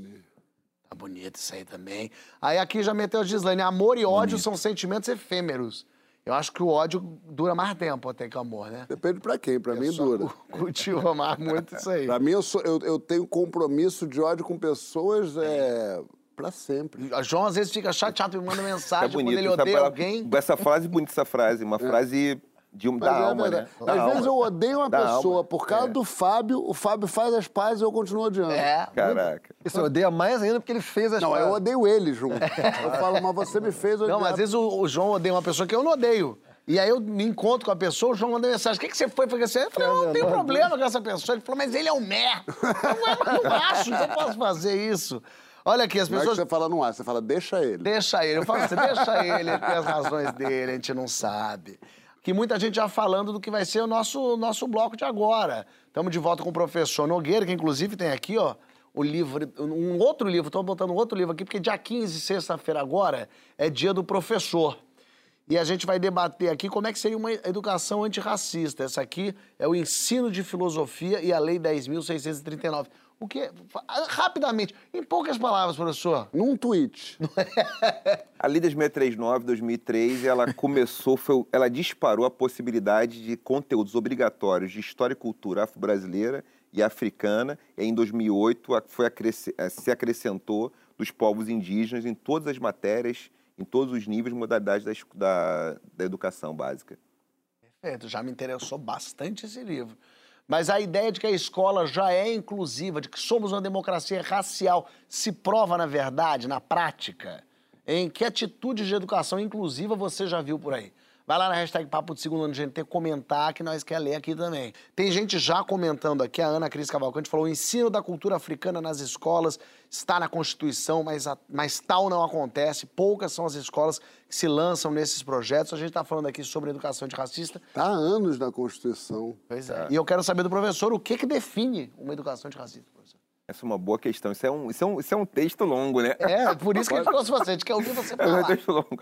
Tá bonito isso aí também. Aí aqui já meteu a Gislaine. Amor e ódio são sentimentos efêmeros. Eu acho que o ódio dura mais tempo até que o amor, né? Depende pra quem, pra mim dura. cu- Cultivo amar muito isso aí. Pra mim, eu, sou- eu, eu tenho compromisso de ódio com pessoas é, pra sempre. O João às vezes fica chateado e manda Tá mensagem bonito. quando ele Essa odeia palavra- alguém. Essa frase, bonita essa frase. Uma frase de um, da é alma, né? verdade. Da Às alma. vezes eu odeio uma Da pessoa alma. por causa É. do Fábio, o Fábio faz as pazes e eu continuo odiando. É. Caraca. E você odeia mais ainda porque ele fez as Não, eu paradas. odeio ele junto. Eu falo, mas você me fez odiar. Não, mas às vezes o, o João odeia uma pessoa que eu não odeio. E aí eu me encontro com a pessoa, o João manda mensagem: o que, que você foi? Eu falei, eu não tenho problema com essa pessoa. Ele falou, mas ele é um mer. Eu "É, não acho, então eu posso fazer isso. Olha aqui, as Não é que pessoas. você fala no ar, você fala, deixa ele. Deixa ele. Eu falo assim, deixa ele, ele tem as razões dele, a gente não sabe. Que muita gente já falando do que vai ser o nosso, nosso bloco de agora. Estamos de volta com o professor Nogueira, que inclusive tem aqui, ó, o livro, um outro livro, estou botando um outro livro aqui, porque dia 15, sexta-feira agora, é dia do professor. E a gente vai debater aqui como é que seria uma educação antirracista. Essa aqui é o ensino de filosofia e a Lei 10.639. O que? Rapidamente, em poucas palavras, professor. Num tweet. A Lei 639, 2003, ela começou, foi, ela disparou a possibilidade de conteúdos obrigatórios de história e cultura afro-brasileira e africana. E em 2008 a- foi acresce- eh, se acrescentou dos povos indígenas em todas as matérias, em todos os níveis e modalidades da, da, da educação básica. Perfeito, já me interessou bastante esse livro. Mas a ideia de que a escola já é inclusiva, de que somos uma democracia racial, se prova na verdade, na prática? Em que atitude de educação inclusiva você já viu por aí? Vai lá na hashtag Papo de Segundo Ano GNT comentar que nós quer ler aqui também. Tem gente já comentando aqui, a Ana Cris Cavalcante falou: o ensino da cultura africana nas escolas está na Constituição, mas, a- mas tal não acontece. Poucas são as escolas que se lançam nesses projetos. A gente está falando aqui sobre educação antirracista. Tá há anos na Constituição. Pois é. E eu quero saber do professor o que, que define uma educação antirracista, professor. Essa é uma boa questão. Isso é um, isso é um, isso é um texto longo, né? É, por isso que a gente trouxe você. A gente quer ouvir você É um falar. texto longo.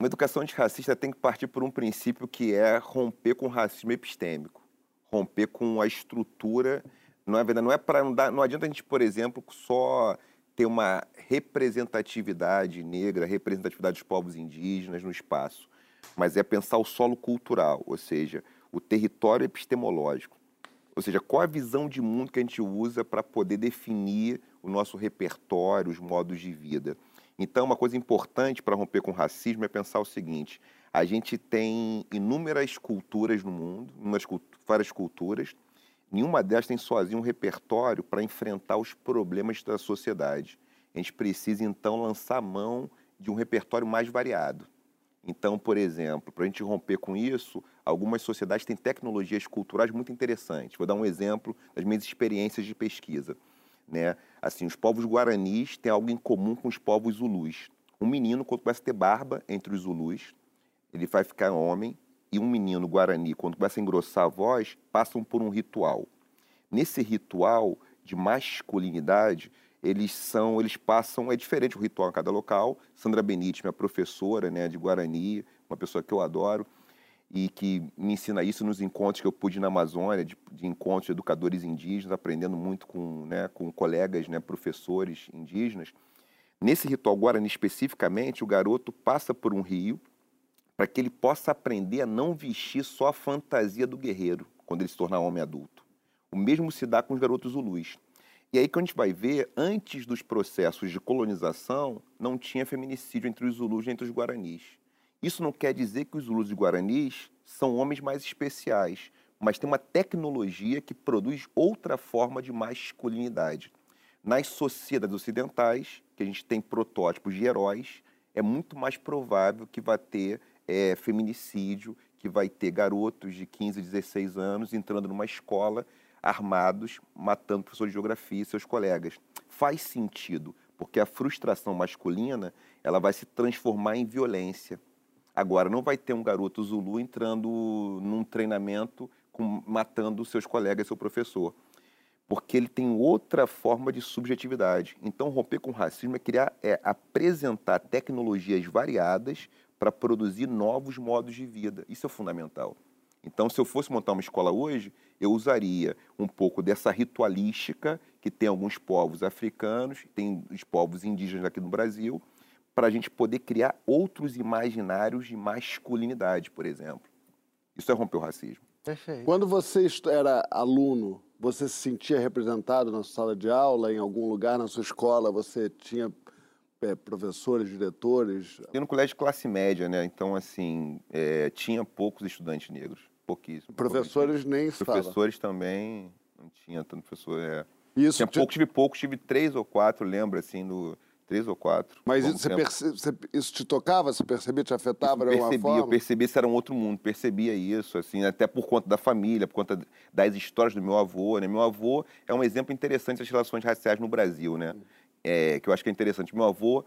Uma educação antirracista tem que partir por um princípio que é romper com o racismo epistêmico, romper com a estrutura. Não é verdade? Não é para não, não adianta a gente, por exemplo, só ter uma representatividade negra, representatividade dos povos indígenas no espaço, mas é pensar o solo cultural, ou seja, o território epistemológico. Ou seja, qual a visão de mundo que a gente usa para poder definir o nosso repertório, os modos de vida. Então, uma coisa importante para romper com o racismo é pensar o seguinte: a gente tem inúmeras culturas no mundo, cultu- várias culturas, nenhuma delas tem sozinho um repertório para enfrentar os problemas da sociedade. A gente precisa, então, lançar mão de um repertório mais variado. Então, por exemplo, para a gente romper com isso, algumas sociedades têm tecnologias culturais muito interessantes. Vou dar um exemplo das minhas experiências de pesquisa. Né? Assim, os povos guaranis têm algo em comum com os povos zulus. Um menino, quando começa a ter barba entre os zulus, ele vai ficar homem, e um menino guarani, quando começa a engrossar a voz, passam por um ritual. Nesse ritual de masculinidade, eles são, eles passam, é diferente o ritual em cada local. Sandra Benite, minha professora, né, de Guarani, uma pessoa que eu adoro e que me ensina isso nos encontros que eu pude na Amazônia, de, de encontros de educadores indígenas, aprendendo muito com, né, com colegas, né, professores indígenas. Nesse ritual Guarani especificamente, o garoto passa por um rio para que ele possa aprender a não vestir só a fantasia do guerreiro quando ele se tornar homem adulto. O mesmo se dá com os garotos zulus. E aí que a gente vai ver, antes dos processos de colonização, não tinha feminicídio entre os zulus e entre os guaranis. Isso não quer dizer que os zulus e guaranis são homens mais especiais, mas tem uma tecnologia que produz outra forma de masculinidade. Nas sociedades ocidentais, que a gente tem protótipos de heróis, é muito mais provável que vai ter é, feminicídio, que vai ter garotos de 15, 16 anos entrando numa escola armados, matando professores de geografia e seus colegas. Faz sentido, porque a frustração masculina ela vai se transformar em violência. Agora, não vai ter um garoto Zulu entrando num treinamento com, matando seus colegas e seu professor. Porque ele tem outra forma de subjetividade. Então, romper com o racismo é criar, é apresentar tecnologias variadas para produzir novos modos de vida. Isso é fundamental. Então, se eu fosse montar uma escola hoje, eu usaria um pouco dessa ritualística que tem alguns povos africanos, tem os povos indígenas aqui no Brasil, para a gente poder criar outros imaginários de masculinidade, por exemplo. Isso é romper o racismo. Perfeito. Quando você era aluno, você se sentia representado na sala de aula, em algum lugar na sua escola? Você tinha é, professores, diretores? Eu no colégio de classe média, né? Então, assim, é, tinha poucos estudantes negros, pouquíssimos. Professores nem se fala. Professores também, não tinha tanto professor. É. Isso Tinha te- poucos, tive poucos, tive três ou quatro, lembro, assim, do... Três ou quatro. Mas isso, perce- isso te tocava? Você percebia, te afetava de alguma percebi, forma? eu percebi se era um outro mundo, percebia isso, assim, até por conta da família, por conta das histórias do meu avô, né? Meu avô é um exemplo interessante das relações raciais no Brasil, né? É, que eu acho que é interessante. Meu avô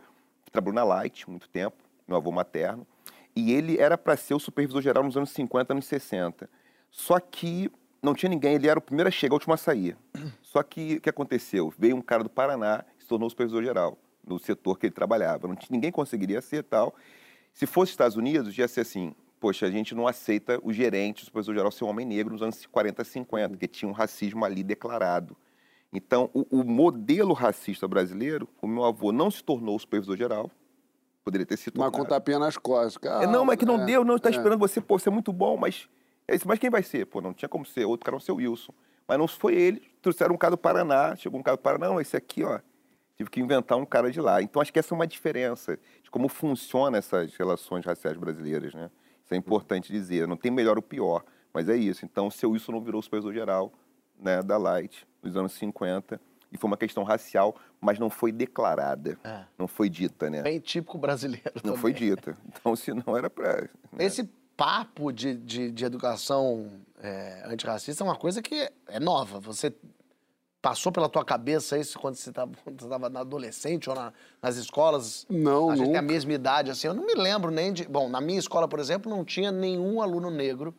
trabalhou na Light muito tempo, meu avô materno, e ele era para ser o supervisor geral nos anos 50, anos 60. Só que não tinha ninguém, ele era o primeiro a chegar, o último a sair. Só que o que aconteceu? Veio um cara do Paraná e se tornou supervisor geral no setor que ele trabalhava. Não ninguém conseguiria ser tal. Se fosse Estados Unidos, ia ser assim, poxa, a gente não aceita o gerente, o supervisor geral ser um homem negro nos anos 40, 50, porque tinha um racismo ali declarado. Então, o, o modelo racista brasileiro, o meu avô não se tornou o supervisor geral, poderia ter sido Mas com tapinha nas costas. é, não, mas que não é, deu, não, está é. esperando você, pô, você é muito bom, mas. É mas quem vai ser? Pô, não tinha como ser, outro cara não ser o Wilson. Mas não foi ele, trouxeram um cara do Paraná, chegou um cara do Paraná, não, esse aqui, ó, tive que inventar um cara de lá. Então acho que essa é uma diferença de como funcionam essas relações raciais brasileiras, né? Isso é importante dizer, não tem melhor ou pior, mas é isso. Então o seu Wilson não virou supervisor geral né, da Light nos anos 50, e foi uma questão racial, mas não foi declarada, É. não foi dita, né? Bem típico brasileiro. Não também. foi dita. Então, se não era para. Esse papo de, de, de educação é, antirracista é uma coisa que é nova. Você passou pela tua cabeça isso quando você estava na adolescente ou na- nas escolas? Não, A gente tem a mesma idade, assim. Eu não me lembro nem de... Bom, na minha escola, por exemplo, não tinha nenhum aluno negro.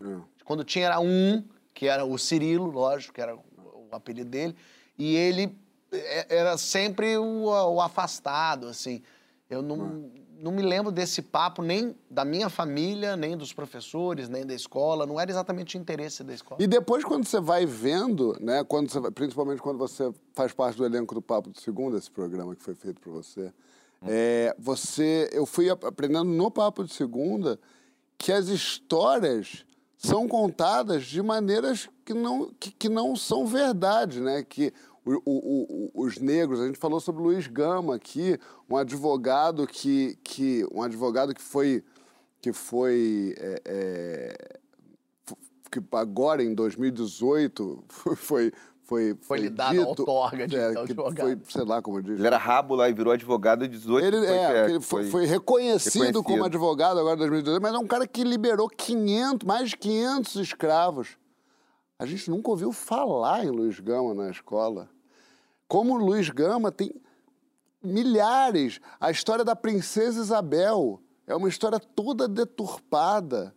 Quando tinha era um, que era o Cirilo, lógico, que era o, o apelido dele. E ele é- era sempre o, o afastado, assim. Eu não, não me lembro desse papo nem da minha família, nem dos professores, nem da escola. Não era exatamente o interesse da escola. E depois, quando você vai vendo, né, quando você principalmente quando você faz parte do elenco do Papo do Segundo, esse programa que foi feito por você, é, você, eu fui ap- aprendendo no Papo de Segunda que as histórias são contadas de maneiras que não, que, que não são verdade, né? Que o- o- o- os negros, a gente falou sobre o Luiz Gama aqui, um advogado que, que um advogado que foi que foi é, é, que agora em 2018 foi foi foi, Foi lhe dada a outorga de é, advogado. foi sei lá como diz Ele era rabo lá e virou advogado de 18 ele, foi, é, ele foi, foi reconhecido, reconhecido. como advogado agora em 2018, mas é um cara que liberou 500, mais de 500 escravos. A gente nunca ouviu falar em Luiz Gama na escola. Como Luiz Gama tem milhares. A história da princesa Isabel é uma história toda deturpada.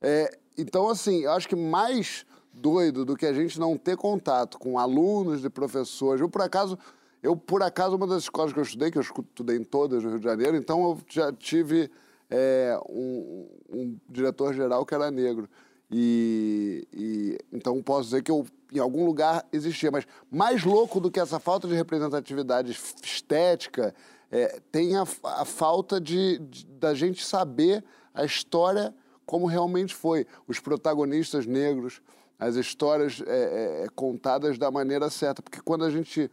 É, então, assim, eu acho que mais doido do que a gente não ter contato com alunos de professores. Eu, por acaso, eu, por acaso, uma das escolas que eu estudei, que eu estudei em todas no Rio de Janeiro, então eu já tive é, um, um diretor-geral que era negro. E, e então posso dizer que eu, em algum lugar existia. Mas mais louco do que essa falta de representatividade estética é, tem a, a falta de, de- da gente saber a história como realmente foi. Os protagonistas negros, as histórias é, é, contadas da maneira certa. Porque quando a gente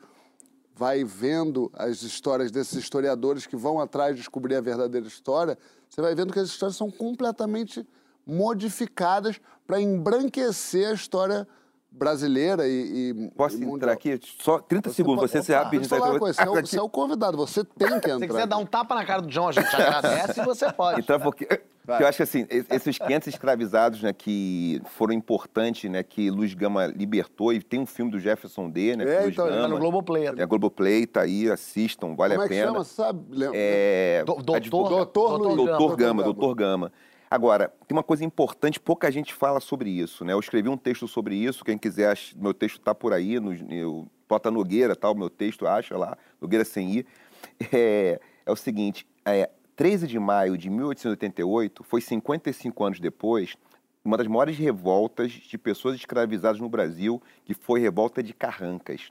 vai vendo as histórias desses historiadores que vão atrás de descobrir a verdadeira história, você vai vendo que as histórias são completamente modificadas para embranquecer a história brasileira e, e Posso e entrar aqui? Só 30 segundos, pode- você tá? coisa, você, é você é o convidado, você tem que entrar. Se você quiser dar um tapa na cara do John, a gente agradece e você pode. Então, porque, porque eu acho que assim, es- esses 500 escravizados, né, que foram importantes, né, que Luiz Gama libertou, e tem um filme do Jefferson D, né, É, então, ele Tá no Gama. Globoplay. É a Globoplay, tá aí, assistam, vale Como a é que pena. chama, sabe? É, Do- doutor- Doutor Luiz. Doutor Doutor Gama, Gama. doutor Gama. Agora, tem uma coisa importante, pouca gente fala sobre isso, né? Eu escrevi um texto sobre isso, quem quiser, meu texto está por aí, no, eu, bota Nogueira, tal, meu texto, acha lá, Nogueira sem ir. É, é o seguinte, é, 13 de maio de 1888, foi 55 anos depois, uma das maiores revoltas de pessoas escravizadas no Brasil, que foi a revolta de Carrancas.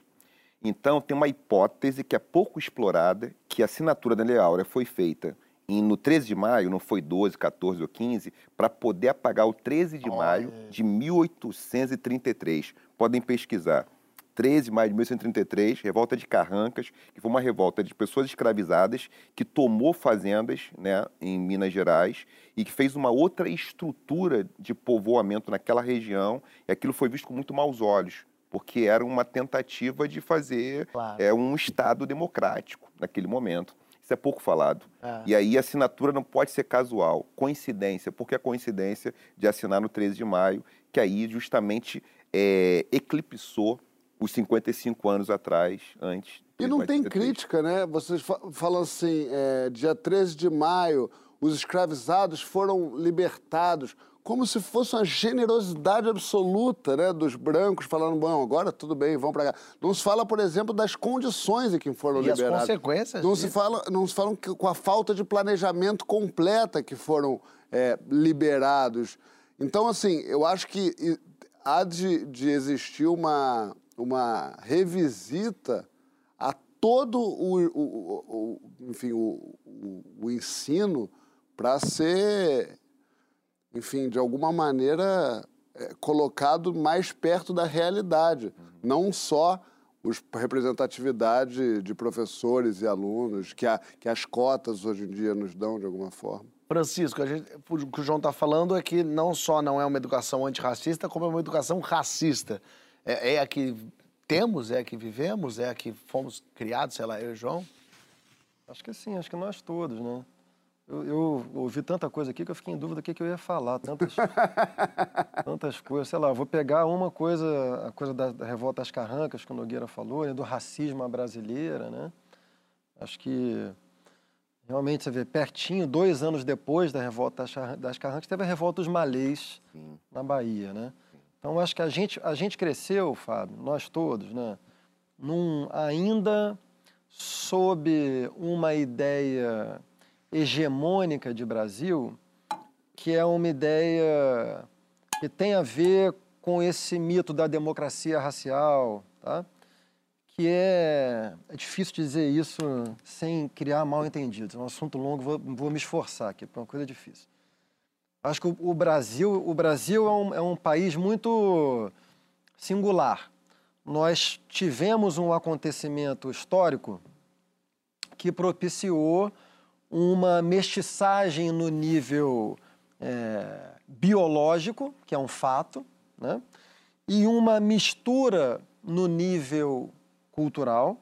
Então, tem uma hipótese que é pouco explorada, que a assinatura da Lei Áurea foi feita em- no 13 de maio, não foi 12, 14 ou 15, para poder apagar o 13 de maio de 1833. Podem pesquisar. 13 de maio de 1833, revolta de Carrancas, que foi uma revolta de pessoas escravizadas que tomou fazendas né, em Minas Gerais e que fez uma outra estrutura de povoamento naquela região, e aquilo foi visto com muito maus olhos, porque era uma tentativa de fazer Claro. é, um Estado democrático naquele momento. Isso é pouco falado. É. E aí a assinatura não pode ser casual, coincidência. Por que a coincidência de assinar no 13 de maio, que aí justamente é, eclipsou os 55 anos atrás, antes. E não tem 83. crítica, né? Vocês fa- falam assim, é, dia 13 de maio, os escravizados foram libertados, como se fosse uma generosidade absoluta, né? Dos brancos falando, bom, agora tudo bem, vão para cá. Não se fala, por exemplo, das condições em que foram E as liberados. consequências Não se fala, não se falam que, com a falta de planejamento completa que foram é, liberados. Então, assim, eu acho que há de, de existir uma, uma revisita a todo o, o- o- o- enfim, o, o- o ensino para ser, enfim, de alguma maneira é, colocado mais perto da realidade, não só os representatividade de professores e alunos que, a, que as cotas hoje em dia nos dão de alguma forma. Francisco, a gente- o que o João está falando é que não só não é uma educação antirracista, como é uma educação racista. É, é a que temos, é a que vivemos, é a que fomos criados, sei lá, eu e o João. Acho que sim, acho que nós todos, né? Eu, eu ouvi tanta coisa aqui que eu fiquei em dúvida do que, que eu ia falar, tantas, tantas coisas. Sei lá, vou pegar uma coisa, a coisa da, da revolta às carrancas que o Nogueira falou, né, do racismo à brasileira, né? Acho que realmente você vê pertinho, dois anos depois da revolta das carrancas, teve a revolta dos malês na Bahia, né? Então acho que a gente, a gente cresceu, Fábio, nós todos, né? Num, ainda sob uma ideia hegemônica de Brasil, que é uma ideia que tem a ver com esse mito da democracia racial, tá? que é, é difícil dizer isso sem criar mal entendidos. É um assunto longo, vou, vou me esforçar aqui, porque é uma coisa difícil. Acho que o, o Brasil, o Brasil é um, é um país muito singular. Nós tivemos um acontecimento histórico que propiciou uma mestiçagem no nível é, biológico, que é um fato, né? e uma mistura no nível cultural,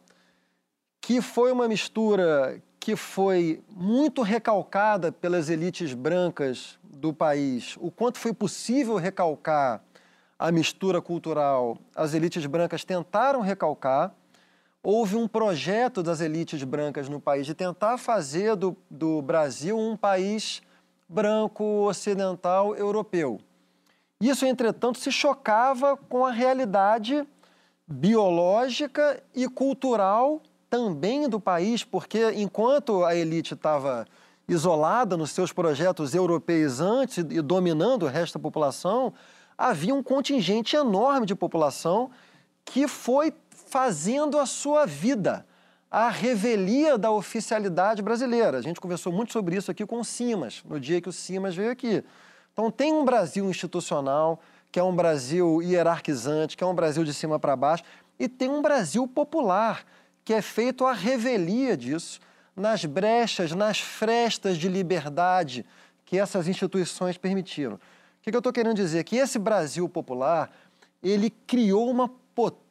que foi uma mistura que foi muito recalcada pelas elites brancas do país. O quanto foi possível recalcar a mistura cultural, as elites brancas tentaram recalcar. Houve um projeto das elites brancas no país de tentar fazer do, do Brasil um país branco, ocidental, europeu. Isso, entretanto, se chocava com a realidade biológica e cultural também do país, porque enquanto a elite estava isolada nos seus projetos europeizantes e dominando o resto da população, havia um contingente enorme de população que foi fazendo a sua vida, a revelia da oficialidade brasileira. A gente conversou muito sobre isso aqui com o Simas, no dia que o Simas veio aqui. Então, tem um Brasil institucional, que é um Brasil hierarquizante, que é um Brasil de cima para baixo, e tem um Brasil popular, que é feito a revelia disso, nas brechas, nas frestas de liberdade que essas instituições permitiram. O que, eu estou querendo dizer? Que esse Brasil popular, ele criou uma potência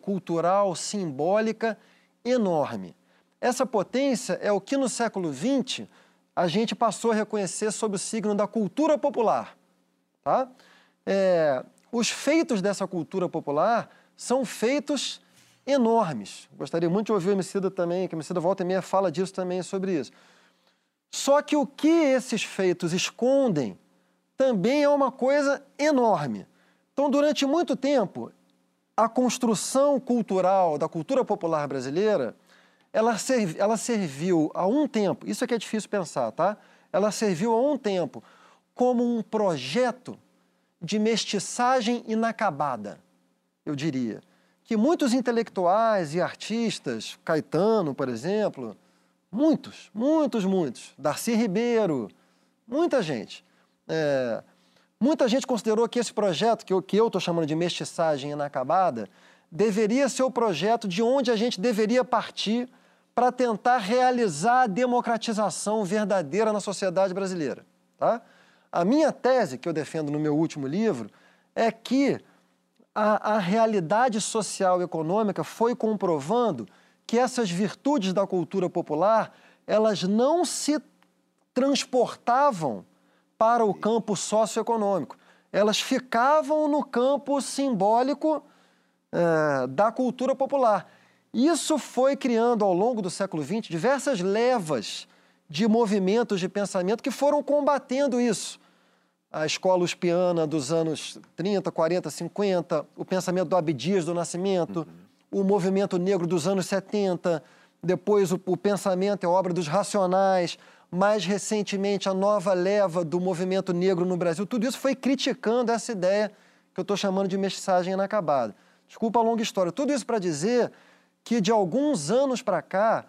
cultural, simbólica enorme. Essa potência é o que no século XX a gente passou a reconhecer sob o signo da cultura popular. Tá? É, os feitos dessa cultura popular são feitos enormes. Gostaria muito de ouvir o Emicida também, que o Emicida volta e meia fala disso também, sobre isso. Só que o que esses feitos escondem também é uma coisa enorme. Então, durante muito tempo, a construção cultural da cultura popular brasileira ela, ela serviu a um tempo, isso é que é difícil pensar, tá? Ela serviu a um tempo como um projeto de mestiçagem inacabada, eu diria. Que muitos intelectuais e artistas, Caetano, por exemplo, muitos, muitos, muitos, Darcy Ribeiro, muita gente, é, muita gente considerou que esse projeto, que eu estou que eu chamando de mestiçagem inacabada, deveria ser o projeto de onde a gente deveria partir para tentar realizar a democratização verdadeira na sociedade brasileira. Tá? A minha tese, que eu defendo no meu último livro, é que a, a realidade social e econômica foi comprovando que essas virtudes da cultura popular elas não se transportavam para o campo socioeconômico, elas ficavam no campo simbólico é, da cultura popular. Isso foi criando ao longo do século XX diversas levas de movimentos de pensamento que foram combatendo isso. A escola uspiana dos anos 30, 40, 50, o pensamento do Abdias do Nascimento, uhum. o movimento negro dos anos 70, depois o, o pensamento e a obra dos racionais, mais recentemente a nova leva do movimento negro no Brasil, tudo isso foi criticando essa ideia que eu estou chamando de mestiçagem inacabada. Desculpa a longa história. Tudo isso para dizer que de alguns anos para cá,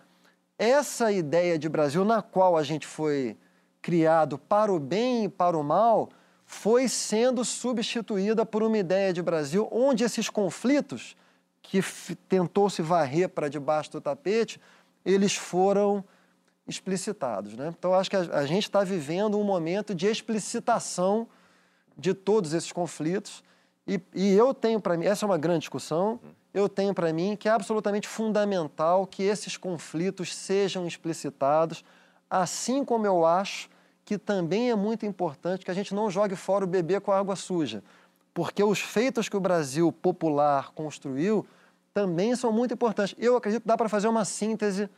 essa ideia de Brasil, na qual a gente foi criado para o bem e para o mal, foi sendo substituída por uma ideia de Brasil onde esses conflitos, que tentou se varrer para debaixo do tapete, eles foram explicitados. Né? Então, acho que a, a gente está vivendo um momento de explicitação de todos esses conflitos. E, e eu tenho para mim, essa é uma grande discussão, eu tenho para mim que é absolutamente fundamental que esses conflitos sejam explicitados, assim como eu acho que também é muito importante que a gente não jogue fora o bebê com a água suja, porque os feitos que o Brasil popular construiu também são muito importantes. Eu acredito que dá para fazer uma síntese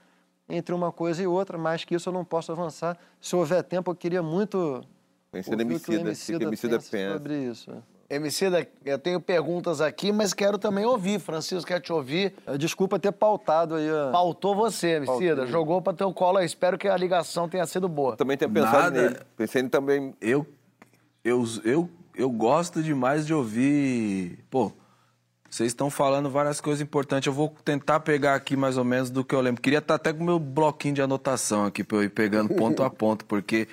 entre uma coisa e outra, mas que isso eu não posso avançar. Se houver tempo, eu queria muito Conhecer ouvir o que o Emicida, Emicida pensa, pensa sobre isso. Emicida, eu tenho perguntas aqui, mas quero também ouvir. Francisco quer te ouvir. Desculpa ter pautado aí. A... Pautou você, Emicida. Pautei. Jogou para teu colo. Eu espero que a ligação tenha sido boa. Também tenho pensado Nada. nele. Pensei também. Eu, eu, eu, eu gosto demais de ouvir. Pô, vocês estão falando várias coisas importantes. Eu vou tentar pegar aqui mais ou menos do que eu lembro. Queria estar até com o meu bloquinho de anotação aqui para eu ir pegando ponto a ponto, porque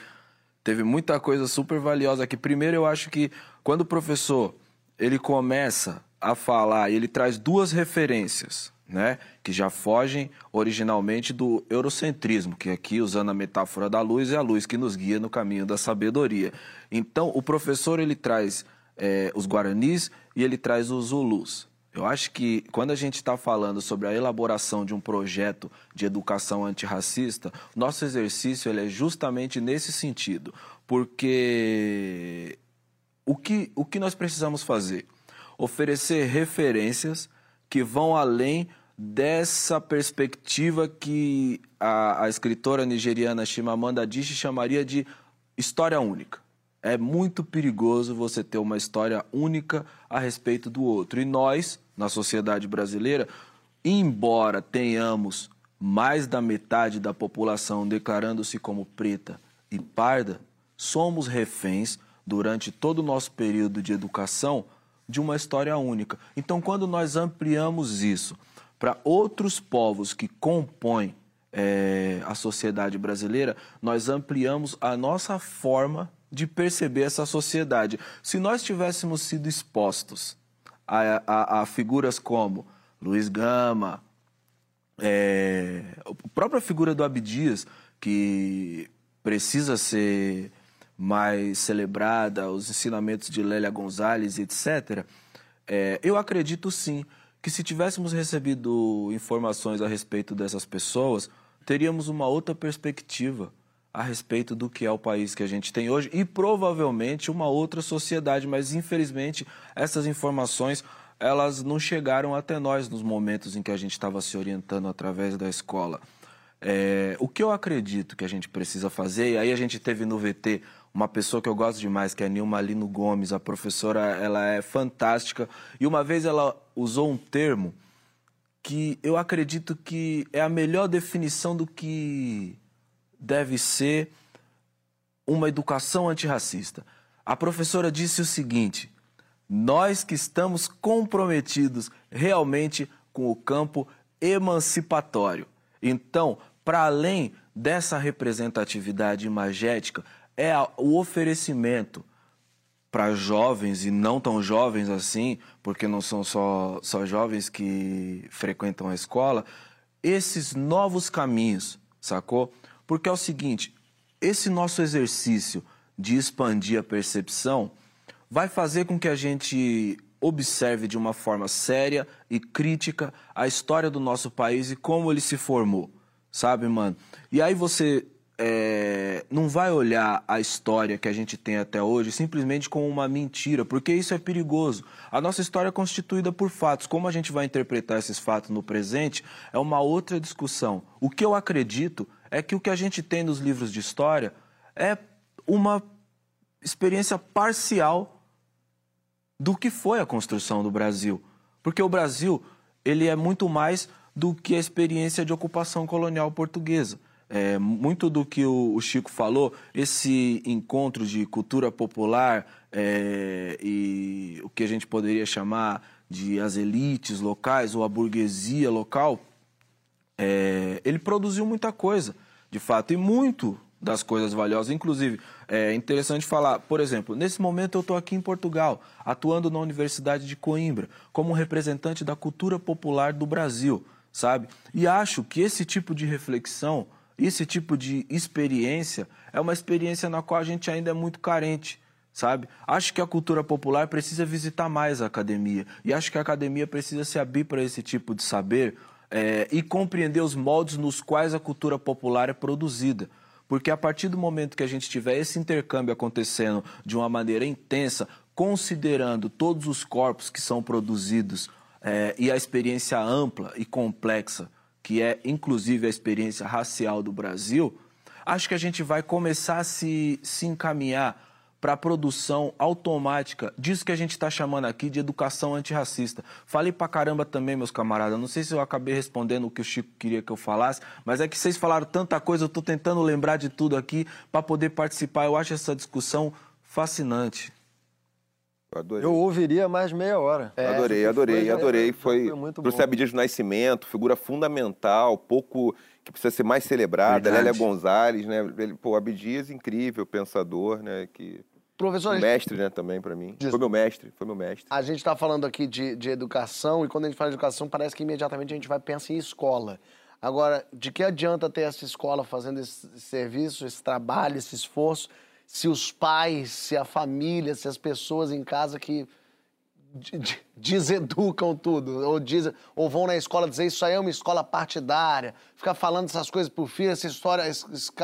teve muita coisa super valiosa aqui. Primeiro, eu acho que quando o professor ele começa a falar e ele traz duas referências, né, que já fogem originalmente do eurocentrismo, que aqui usando a metáfora da luz é a luz que nos guia no caminho da sabedoria. Então, o professor ele traz é, os guaranis e ele traz os zulus. Eu acho que quando a gente está falando sobre a elaboração de um projeto de educação antirracista, nosso exercício ele é justamente nesse sentido, porque o que, o que nós precisamos fazer? Oferecer referências que vão além dessa perspectiva que a, a escritora nigeriana Chimamanda Adichie chamaria de história única. É muito perigoso você ter uma história única a respeito do outro. E nós, na sociedade brasileira, embora tenhamos mais da metade da população declarando-se como preta e parda, somos reféns durante todo o nosso período de educação de uma história única. Então, quando nós ampliamos isso para outros povos que compõem é, a sociedade brasileira, nós ampliamos a nossa forma de perceber essa sociedade. Se nós tivéssemos sido expostos a, a, a figuras como Luiz Gama, é, a própria figura do Abdias, que precisa ser mais celebrada, os ensinamentos de Lélia Gonzalez, etc., é, eu acredito sim que se tivéssemos recebido informações a respeito dessas pessoas, teríamos uma outra perspectiva a respeito do que é o país que a gente tem hoje e provavelmente uma outra sociedade, mas infelizmente essas informações elas não chegaram até nós nos momentos em que a gente estava se orientando através da escola. É, o que eu acredito que a gente precisa fazer, e aí a gente teve no VT uma pessoa que eu gosto demais, que é a Nilma Lino Gomes, a professora, ela é fantástica, e uma vez ela usou um termo que eu acredito que é a melhor definição do que deve ser uma educação antirracista. A professora disse o seguinte: nós que estamos comprometidos realmente com o campo emancipatório. Então, para além dessa representatividade imagética, é o oferecimento para jovens e não tão jovens assim, porque não são só, só jovens que frequentam a escola, esses novos caminhos, sacou? Porque é o seguinte, esse nosso exercício de expandir a percepção vai fazer com que a gente observe de uma forma séria e crítica a história do nosso país e como ele se formou, sabe, mano? E aí você é, não vai olhar a história que a gente tem até hoje simplesmente como uma mentira, porque isso é perigoso. A nossa história é constituída por fatos. Como a gente vai interpretar esses fatos no presente é uma outra discussão. O que eu acredito é que o que a gente tem nos livros de história é uma experiência parcial do que foi a construção do Brasil. Porque o Brasil, ele é muito mais do que a experiência de ocupação colonial portuguesa. É, muito do que o, o, Chico falou, esse encontro de cultura popular é, e o que a gente poderia chamar de as elites locais ou a burguesia local, é, ele produziu muita coisa, de fato, e muito das coisas valiosas. Inclusive, é interessante falar, por exemplo, nesse momento eu estou aqui em Portugal, atuando na Universidade de Coimbra, como representante da cultura popular do Brasil, sabe? E acho que esse tipo de reflexão esse tipo de experiência é uma experiência na qual a gente ainda é muito carente, sabe? Acho que a cultura popular precisa visitar mais a academia e acho que a academia precisa se abrir para esse tipo de saber é, e compreender os moldes nos quais a cultura popular é produzida. Porque a partir do momento que a gente tiver esse intercâmbio acontecendo de uma maneira intensa, considerando todos os corpos que são produzidos é, e a experiência ampla e complexa que é inclusive a experiência racial do Brasil, acho que a gente vai começar a se, se encaminhar para a produção automática disso que a gente está chamando aqui de educação antirracista. Falei para caramba também, meus camaradas. Não sei se eu acabei respondendo o que o Chico queria que eu falasse, mas é que vocês falaram tanta coisa, eu estou tentando lembrar de tudo aqui para poder participar. Eu acho essa discussão fascinante. Eu adorei. Eu ouviria mais meia hora. É, adorei, adorei, foi, adorei. Foi, foi muito trouxe Abdias do Nascimento, figura fundamental, pouco que precisa ser mais celebrada. Verdade. Lélia Gonzalez, né? Ele, pô, Abdias, incrível, pensador, né? Que... Professor, mestre, né, também para mim. Foi meu mestre, foi meu mestre. A gente está falando aqui de, de educação e quando a gente fala de educação parece que imediatamente a gente vai pensar em escola. Agora, de que adianta ter essa escola fazendo esse serviço, esse trabalho, esse esforço, se os pais, se a família, se as pessoas em casa que deseducam tudo, ou, diz, ou vão na escola dizer isso aí é uma escola partidária, ficar falando essas coisas pro filho, essa história,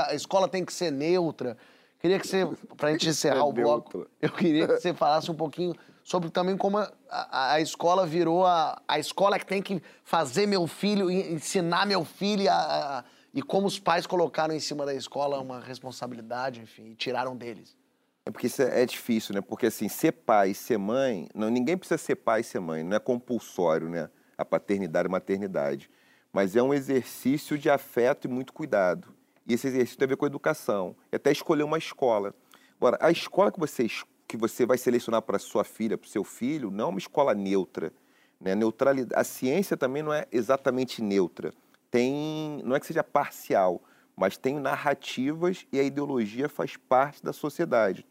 a escola tem que ser neutra. Queria que você, pra gente encerrar o bloco, eu queria que você falasse um pouquinho sobre também como a, a, a escola virou a, a escola que tem que fazer meu filho, ensinar meu filho a, a e como os pais colocaram em cima da escola uma responsabilidade, enfim, e tiraram deles. É porque isso é, é difícil, né? Porque assim, ser pai, ser mãe, não, ninguém precisa ser pai e ser mãe, não é compulsório, né? A paternidade e a maternidade. Mas é um exercício de afeto e muito cuidado. E esse exercício tem a ver com a educação. E até escolher uma escola. Agora, a escola que você, que você vai selecionar para sua filha, para o seu filho, não é uma escola neutra. Né? Neutralidade, a ciência também não é exatamente neutra tem, não é que seja parcial, mas tem narrativas e a ideologia faz parte da sociedade.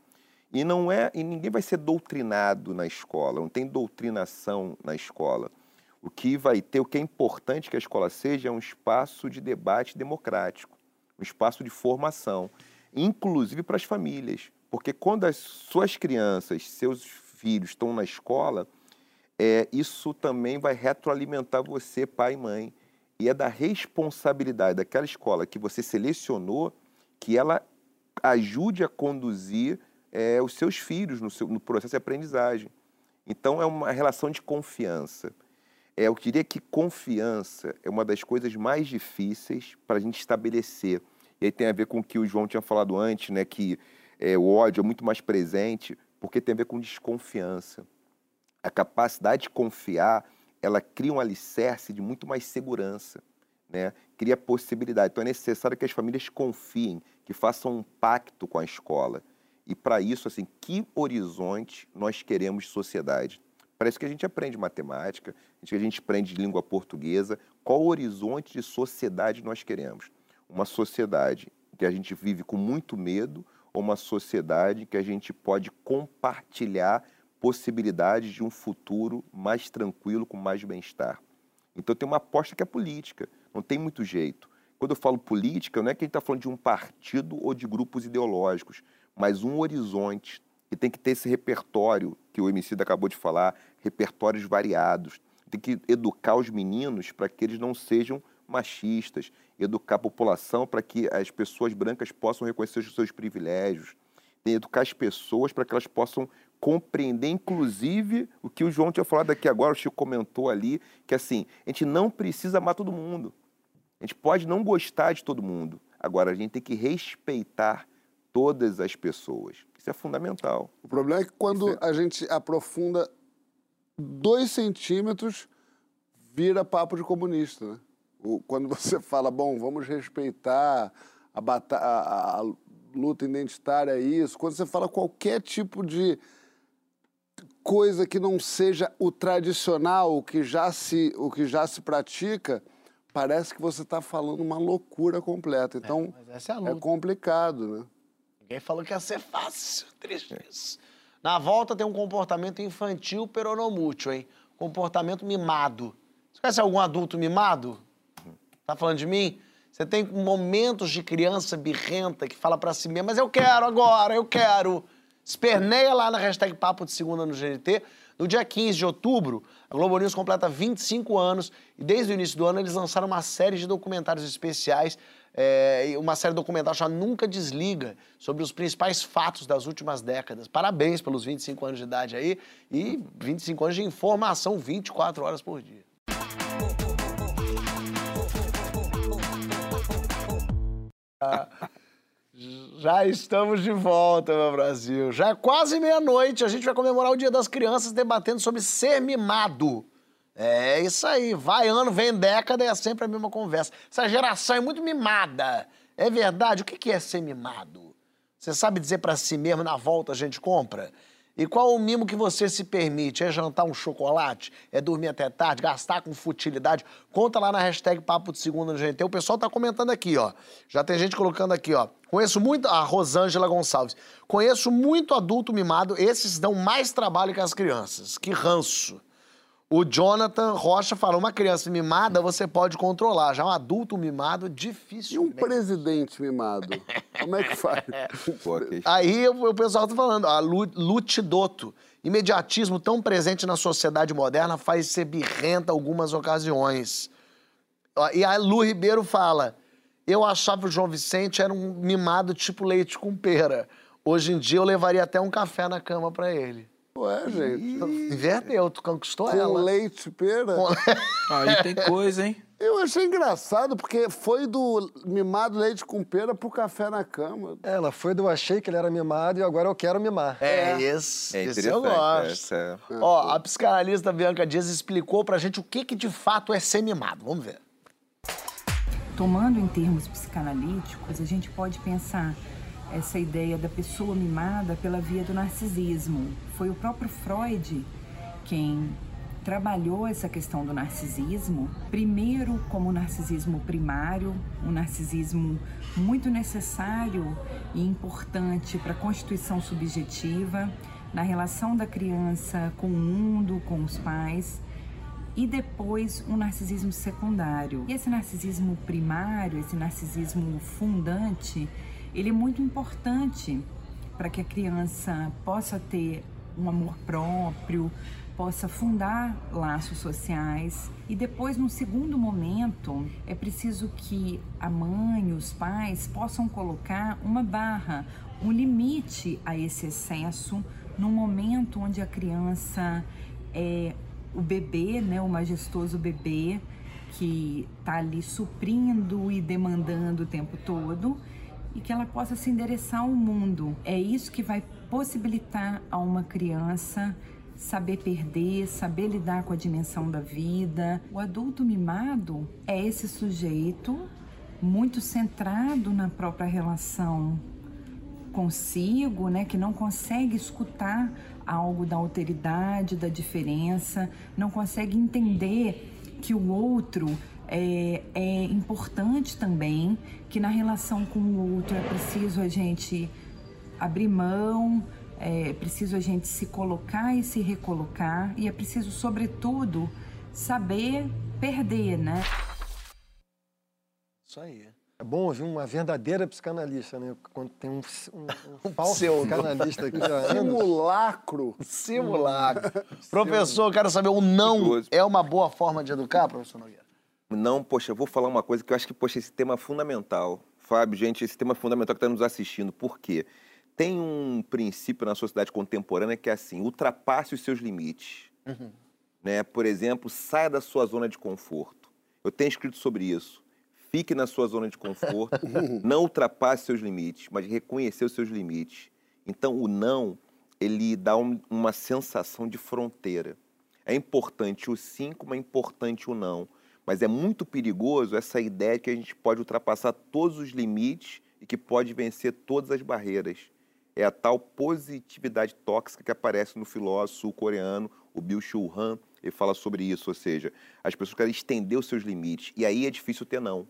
E não é, e ninguém vai ser doutrinado na escola, não tem doutrinação na escola. O que vai ter, o que é importante que a escola seja é um espaço de debate democrático, um espaço de formação, inclusive para as famílias, Porque quando as suas crianças, seus filhos estão na escola, é, isso também vai retroalimentar você, pai e mãe. E é da responsabilidade daquela escola que você selecionou que ela ajude a conduzir é, os seus filhos no, seu, no processo de aprendizagem. Então, é uma relação de confiança. É, eu diria que confiança é uma das coisas mais difíceis para a gente estabelecer. E aí tem a ver com o que o João tinha falado antes, né, que é, o ódio é muito mais presente, porque tem a ver com desconfiança. A capacidade de confiar, ela cria um alicerce de muito mais segurança, né? cria possibilidade. Então é necessário que as famílias confiem, que façam um pacto com a escola. E para isso, assim, que horizonte nós queremos de sociedade? Parece que a gente aprende matemática, que a gente aprende língua portuguesa. Qual horizonte de sociedade nós queremos? Uma sociedade que a gente vive com muito medo ou uma sociedade que a gente pode compartilhar possibilidades de um futuro mais tranquilo, com mais bem-estar? Então tem uma aposta que é política, não tem muito jeito. Quando eu falo política, não é que a gente está falando de um partido ou de grupos ideológicos mas um horizonte que tem que ter esse repertório que o MC acabou de falar, repertórios variados. Tem que educar os meninos para que eles não sejam machistas, educar a população para que as pessoas brancas possam reconhecer os seus privilégios, tem educar as pessoas para que elas possam compreender, inclusive, o que o João tinha falado aqui agora, o Chico comentou ali, que assim, a gente não precisa amar todo mundo. A gente pode não gostar de todo mundo. Agora, a gente tem que respeitar todas as pessoas. Isso é fundamental. O problema é que quando é... a gente aprofunda dois centímetros, vira papo de comunista. Né? O, quando você fala, bom, vamos respeitar a, bata a, a luta identitária, é isso. Quando você fala qualquer tipo de coisa que não seja o tradicional, o que já se, o que já se pratica, parece que você está falando uma loucura completa. Então, é, é, é complicado, né? Ninguém falou que ia ser fácil. Triste isso. Na volta tem um comportamento infantil peronomútil, hein? Comportamento mimado. Você conhece algum adulto mimado? Tá falando de mim? Você tem momentos de criança birrenta que fala para si mesma, mas eu quero agora, eu quero. Esperneia lá na hashtag Papo de Segunda no GNT. No dia 15 de outubro, a Globo News completa 25 anos e desde o início do ano eles lançaram uma série de documentários especiais é, uma série documental chamada Nunca Desliga, sobre os principais fatos das últimas décadas. Parabéns pelos 25 anos de idade aí e 25 anos de informação 24 horas por dia. Já estamos de volta, meu Brasil. Já é quase meia-noite. A gente vai comemorar o Dia das Crianças debatendo sobre ser mimado. É isso aí. Vai ano, vem década e é sempre a mesma conversa. Essa geração é muito mimada. É verdade? O que é ser mimado? Você sabe dizer para si mesmo, na volta a gente compra? E qual o mimo que você se permite? É jantar um chocolate? É dormir até tarde? Gastar com futilidade? Conta lá na hashtag Papo de Segunda no GNT. O pessoal tá comentando aqui, ó. Já tem gente colocando aqui, ó. Conheço muito... A Rosângela Gonçalves. Conheço muito adulto mimado. Esses dão mais trabalho que as crianças. Que ranço. O Jonathan Rocha fala: uma criança mimada você pode controlar, já um adulto mimado, difícil. E um presidente mimado? Como é que faz? Aí o, pessoal tá falando, a Lutidoto. Imediatismo tão presente na sociedade moderna faz ser birrenta algumas ocasiões. E a Lu Ribeiro fala: eu achava que o João Vicente era um mimado tipo leite com pera. Hoje em dia eu levaria até um café na cama para ele. Ué, gente. Inverteu, tu conquistou Com ela. leite, pera. Com... Aí tem coisa, hein? Eu achei engraçado, porque foi do mimado leite com pera pro café na cama. Ela foi do achei que ele era mimado e agora eu quero mimar. É, é. isso. É isso eu gosto. É. Ó, a psicanalista Bianca Dias explicou pra gente o que, que de fato é ser mimado. Vamos ver. Tomando em termos psicanalíticos, a gente pode pensar essa ideia da pessoa mimada pela via do narcisismo. Foi o próprio Freud quem trabalhou essa questão do narcisismo, primeiro como narcisismo primário, um narcisismo muito necessário e importante para a constituição subjetiva, na relação da criança com o mundo, com os pais, e depois um narcisismo secundário. E esse narcisismo primário, esse narcisismo fundante, ele é muito importante para que a criança possa ter um amor próprio, possa fundar laços sociais. E depois, num segundo momento, é preciso que a mãe, os pais possam colocar uma barra, um limite a esse excesso, num momento onde a criança é o bebê, né, o majestoso bebê que está ali suprindo e demandando o tempo todo e que ela possa se endereçar ao mundo. É isso que vai possibilitar a uma criança saber perder, saber lidar com a dimensão da vida. O adulto mimado é esse sujeito muito centrado na própria relação consigo, né, que não consegue escutar algo da alteridade, da diferença, não consegue entender que o outro é, é importante também, que na relação com o outro é preciso a gente abrir mão, é preciso a gente se colocar e se recolocar, e é preciso, sobretudo, saber perder, né? Isso aí. É bom ouvir uma verdadeira psicanalista, né? Quando tem um, um, um falso psicanalista aqui já Simulacro. Simulacro. professor, quero saber, o não é uma boa forma de educar, professor Nogueira? Não, poxa, eu vou falar uma coisa que eu acho que, poxa, esse tema é fundamental. Fábio, gente, esse tema é fundamental que está nos assistindo. Por quê? Tem um princípio na sociedade contemporânea que é assim, ultrapasse os seus limites. Uhum. Né? Por exemplo, saia da sua zona de conforto. Eu tenho escrito sobre isso. Fique na sua zona de conforto, não ultrapasse seus limites, mas reconhecer os seus limites. Então, o não, ele dá um, uma sensação de fronteira. É importante o sim, como é importante o não. Mas é muito perigoso essa ideia de que a gente pode ultrapassar todos os limites e que pode vencer todas as barreiras. É a tal positividade tóxica que aparece no filósofo sul-coreano, o Bill Shu Han. Ele fala sobre isso, ou seja, as pessoas querem estender os seus limites e aí é difícil ter não.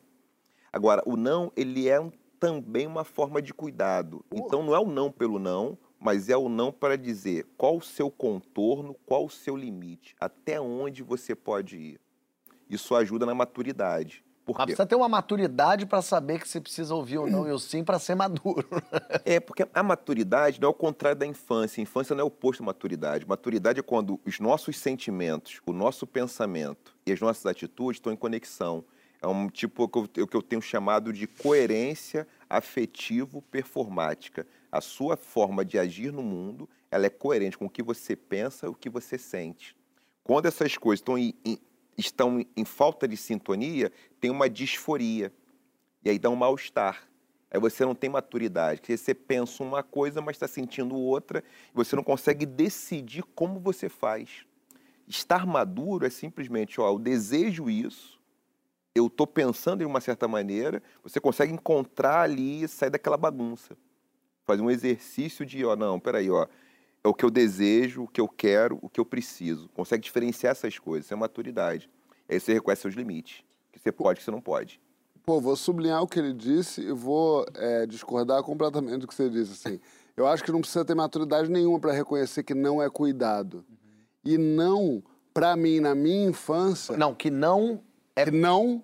Agora, o não, ele é um, também uma forma de cuidado. Então, não é o não pelo não, mas é o não para dizer qual o seu contorno, qual o seu limite, até onde você pode ir. Isso ajuda na maturidade. Por Mas precisa ter uma maturidade para saber que você precisa ouvir o não e o sim para ser maduro. é, porque a maturidade não é o contrário da infância. A infância não é o oposto à maturidade. Maturidade é quando os nossos sentimentos, o nosso pensamento e as nossas atitudes estão em conexão. É um tipo o que eu tenho chamado de coerência afetivo-performática. A sua forma de agir no mundo ela é coerente com o que você pensa e o que você sente. Quando essas coisas estão em, em estão em falta de sintonia, tem uma disforia. E aí dá um mal-estar. Aí você não tem maturidade, você pensa uma coisa, mas está sentindo outra, e você não consegue decidir como você faz. Estar maduro é simplesmente, ó, eu desejo isso, eu estou pensando em uma certa maneira, você consegue encontrar ali e sair daquela bagunça. Fazer um exercício de, ó, não, peraí, ó, é o que eu desejo, o que eu quero, o que eu preciso. Consegue diferenciar essas coisas, isso é maturidade. Aí você reconhece seus limites, que você pode, que você não pode. Pô, vou sublinhar o que ele disse e vou é, discordar completamente do que você disse. Assim, eu acho que não precisa ter maturidade nenhuma para reconhecer que não é cuidado. Uhum. E não, para mim, na minha infância. Não, que não é. Que não,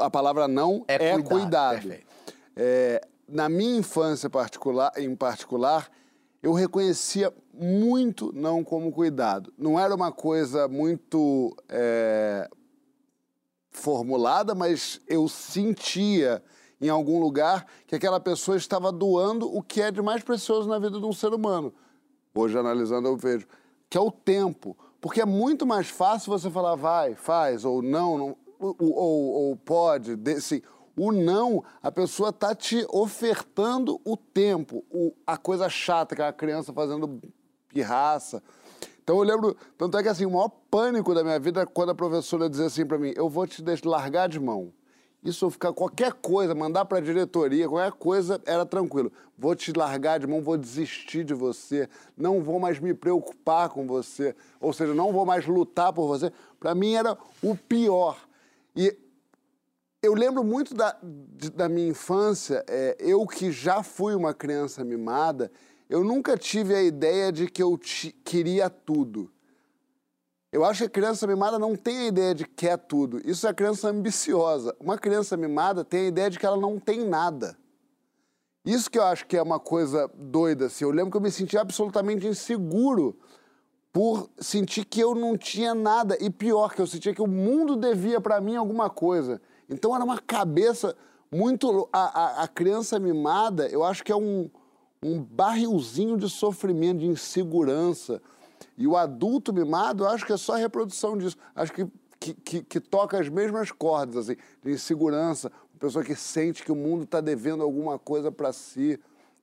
a palavra não é, é cuidado. cuidado. É, na minha infância particular, em particular, eu reconhecia muito não como cuidado. Não era uma coisa muito é, formulada, mas eu sentia em algum lugar que aquela pessoa estava doando o que é de mais precioso na vida de um ser humano. Hoje, analisando, eu vejo que é o tempo. Porque é muito mais fácil você falar vai, faz, ou não, não ou, ou, ou, pode, assim, o não, a pessoa tá te ofertando o tempo, o, a coisa chata, que é a criança fazendo pirraça. Então eu lembro, tanto é que assim, o maior pânico da minha vida é quando a professora dizia assim para mim, eu vou te largar de mão. Isso ficar qualquer coisa, mandar para a diretoria, qualquer coisa, era tranquilo. Vou te largar de mão, vou desistir de você, não vou mais me preocupar com você, ou seja, não vou mais lutar por você. Para mim era o pior. E eu lembro muito da, da minha infância, é, eu que já fui uma criança mimada, eu nunca tive a ideia de que eu queria tudo. Eu acho que a criança mimada não tem a ideia de que quer tudo. Isso é a criança ambiciosa. Uma criança mimada tem a ideia de que ela não tem nada. Isso que eu acho que é uma coisa doida, assim. Eu lembro que eu me sentia absolutamente inseguro por sentir que eu não tinha nada. E pior, que eu sentia que o mundo devia para mim alguma coisa. Então era uma cabeça muito. A, a, a criança mimada, eu acho que é um, um barrilzinho de sofrimento, de insegurança. E o adulto mimado, eu acho que é só a reprodução disso. Acho que, que, que, que toca as mesmas cordas, assim, de insegurança. Uma pessoa que sente que o mundo está devendo alguma coisa para si.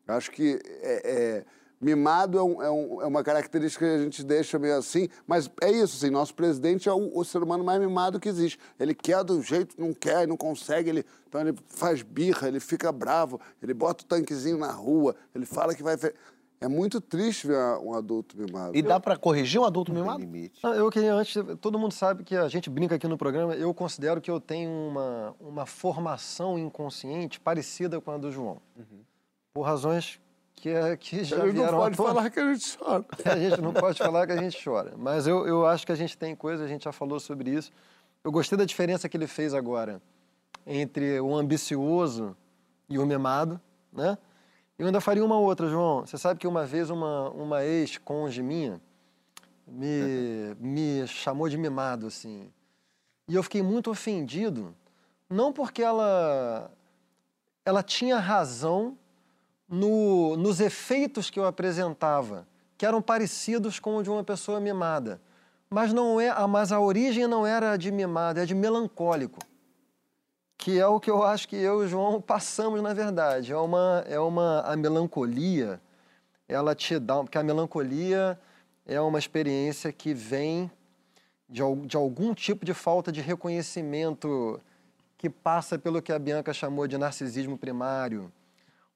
Acho que é, é, mimado é, um- é um- é uma característica que a gente deixa meio assim, mas é isso, assim, nosso presidente é o, o ser humano mais mimado que existe. Ele quer do jeito, não quer, não consegue, ele, então ele faz birra, ele fica bravo, ele bota o tanquezinho na rua, ele fala que vai... É muito triste ver um adulto mimado. E dá pra corrigir um adulto mimado? limite. Eu queria antes, todo mundo sabe que a gente brinca aqui no programa, eu considero que eu tenho uma, uma formação inconsciente parecida com a do João. Por razões que, é- que já não vieram pode à tona. falar que a gente chora. A gente não pode falar que a gente chora. Mas eu, eu acho que a gente tem coisa, a gente já falou sobre isso. Eu gostei da diferença que ele fez agora entre o ambicioso e o mimado, né? Eu ainda faria uma outra, João. Você sabe que uma vez uma, uma ex-conge minha me, me chamou de mimado, assim. E eu fiquei muito ofendido, não porque ela, ela tinha razão no- nos efeitos que eu apresentava, que eram parecidos com o de uma pessoa mimada. Mas, não é, mas a origem não era de mimado, é de melancólico. Que é o que eu acho que eu e o João passamos, na verdade. É uma, é uma a melancolia, ela te dá, porque a melancolia é uma experiência que vem de, de algum tipo de falta de reconhecimento que passa pelo que a Bianca chamou de narcisismo primário.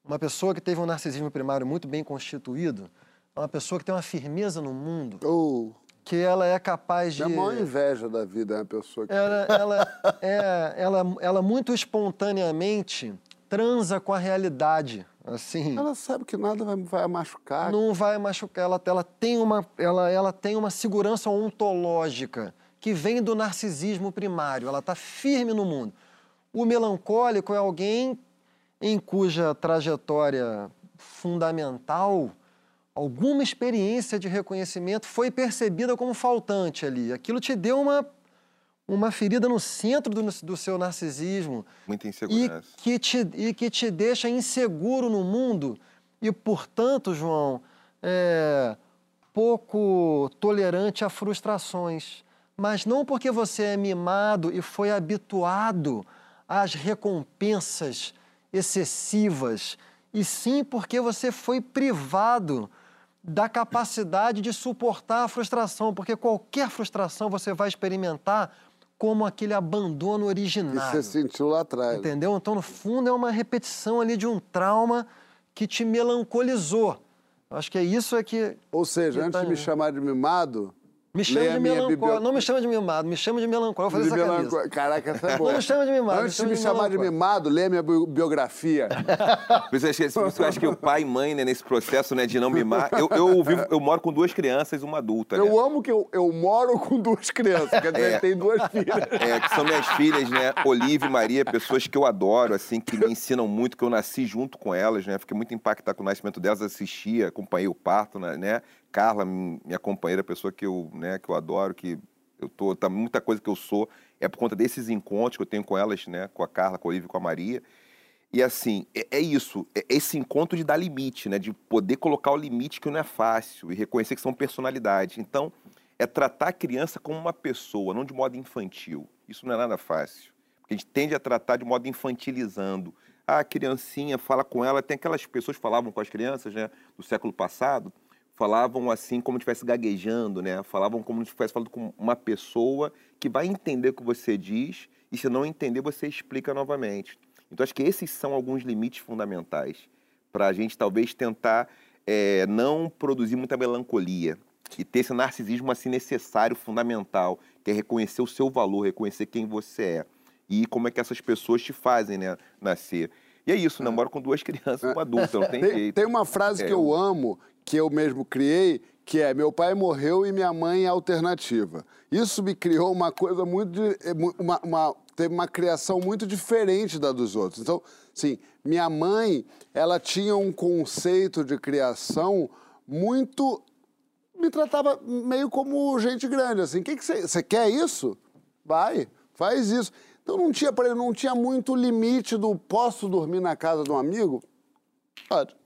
Uma pessoa que teve um narcisismo primário muito bem constituído é uma pessoa que tem uma firmeza no mundo, Oh, que ela é capaz de. é a maior inveja da vida, é uma pessoa que... Ela, ela, é, ela, ela muito espontaneamente transa com a realidade. Assim, Ela sabe que nada vai, vai machucar. não vai machucar. Ela, ela, tem uma, ela, ela tem uma segurança ontológica que vem do narcisismo primário. Ela está firme no mundo. O melancólico é alguém em cuja trajetória fundamental alguma experiência de reconhecimento foi percebida como faltante ali. Aquilo te deu uma, uma ferida no centro do, do seu narcisismo Muita e insegurança. que, te, e que te deixa inseguro no mundo e, portanto, João, é, pouco tolerante a frustrações. Mas não porque você é mimado e foi habituado às recompensas excessivas, e sim porque você foi privado da capacidade de suportar a frustração, porque qualquer frustração você vai experimentar como aquele abandono que originário. você sentiu lá atrás. Entendeu? Então, no fundo, é uma repetição ali de um trauma que te melancolizou. Acho que é isso é que. Ou seja, que antes tá de me chamar de mimado, Me chama leia de melancólico. Não me chama de mimado, me chama de melancólico. Eu vou fazer de essa melanco- camisa. Caraca, essa é boa. Não me chama de mimado, Antes de me me chama de chamar de mimado, leia minha bi- biografia. Isso, eu acho que- eu acho o pai e mãe, né, nesse processo né, de não mimar. Eu, eu, vivo- eu moro com duas crianças e uma adulta. né? Eu amo que eu, eu moro com duas crianças, quer dizer, É. tem duas filhas. É, que são minhas filhas, né? Olivia e Maria, pessoas que eu adoro, assim, que me ensinam muito, que eu nasci junto com elas, né? Fiquei muito impactado com o nascimento delas, assistia, acompanhei o parto, né? Carla, minha companheira, pessoa que eu, né, que eu adoro, que eu tô, tá, muita coisa que eu sou é por conta desses encontros que eu tenho com elas, né? Com a Carla, com a Olivia com a Maria. E assim, é, é isso, é esse encontro de dar limite, né? De poder colocar o limite que não é fácil e reconhecer que são personalidades. Então, é tratar a criança como uma pessoa, não de modo infantil. Isso não é nada fácil. Porque a gente tende a tratar de modo infantilizando. Ah, a criancinha fala com ela, tem aquelas pessoas que falavam com as crianças, né, do século passado, falavam assim como se estivesse gaguejando, né? Falavam como se estivesse falando com uma pessoa que vai entender o que você diz e se não entender, você explica novamente. Então, acho que esses são alguns limites fundamentais para a gente talvez tentar eh, não produzir muita melancolia e ter esse narcisismo assim necessário, fundamental, que é reconhecer o seu valor, reconhecer quem você é e como é que essas pessoas te fazem né, nascer. E é isso, namoro com duas crianças um adulto, não tem, Tem, jeito. tem uma frase É, que eu amo, que eu mesmo criei, que é meu pai morreu e minha mãe é alternativa. Isso me criou uma coisa muito... de- mu- uma, uma- teve uma criação muito diferente da dos outros. Então, sim, minha mãe, ela tinha um conceito de criação muito... Me tratava meio como gente grande, assim. Que você quer isso? Vai, faz isso. Então não tinha, por exemplo, não tinha muito limite do posso dormir na casa de um amigo? Pode,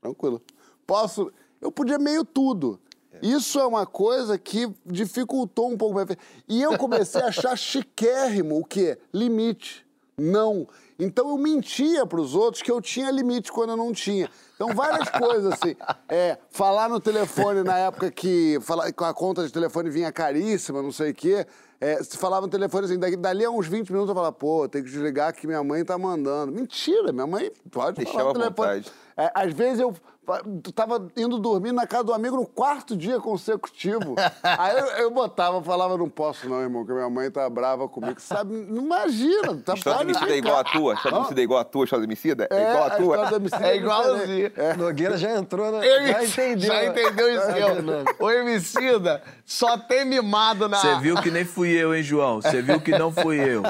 tranquilo. Posso. Eu podia meio tudo. Isso é uma coisa que dificultou um pouco. E eu comecei a achar chiquérrimo o quê? Limite. Não. Então eu mentia para os outros que eu tinha limite quando eu não tinha. Então várias coisas assim. É, falar no telefone na época que a conta de telefone vinha caríssima, não sei o quê. É, se falava no telefone assim, daqui- dali a uns 20 minutos eu falava, pô, tem que desligar que minha mãe tá mandando. Mentira, minha mãe pode Deixava falar no à telefone. É, às vezes eu fa- tava indo dormir na casa do amigo no quarto dia consecutivo. Aí eu, eu botava, falava, não posso não, irmão, que minha mãe tá brava comigo. Sabe, não imagina, tá História do pode homicida é igual a tua? História do homicida é igual a tua? História do homicida? É, É, igual a tua? homicida É diferente. igualzinho. Nogueira já entrou na. Eu- Já entendeu. Já entendeu isso, eu. dinâmica. O Emicida só tem mimado na... Você viu que nem fui eu, hein, João? Você viu que não fui eu.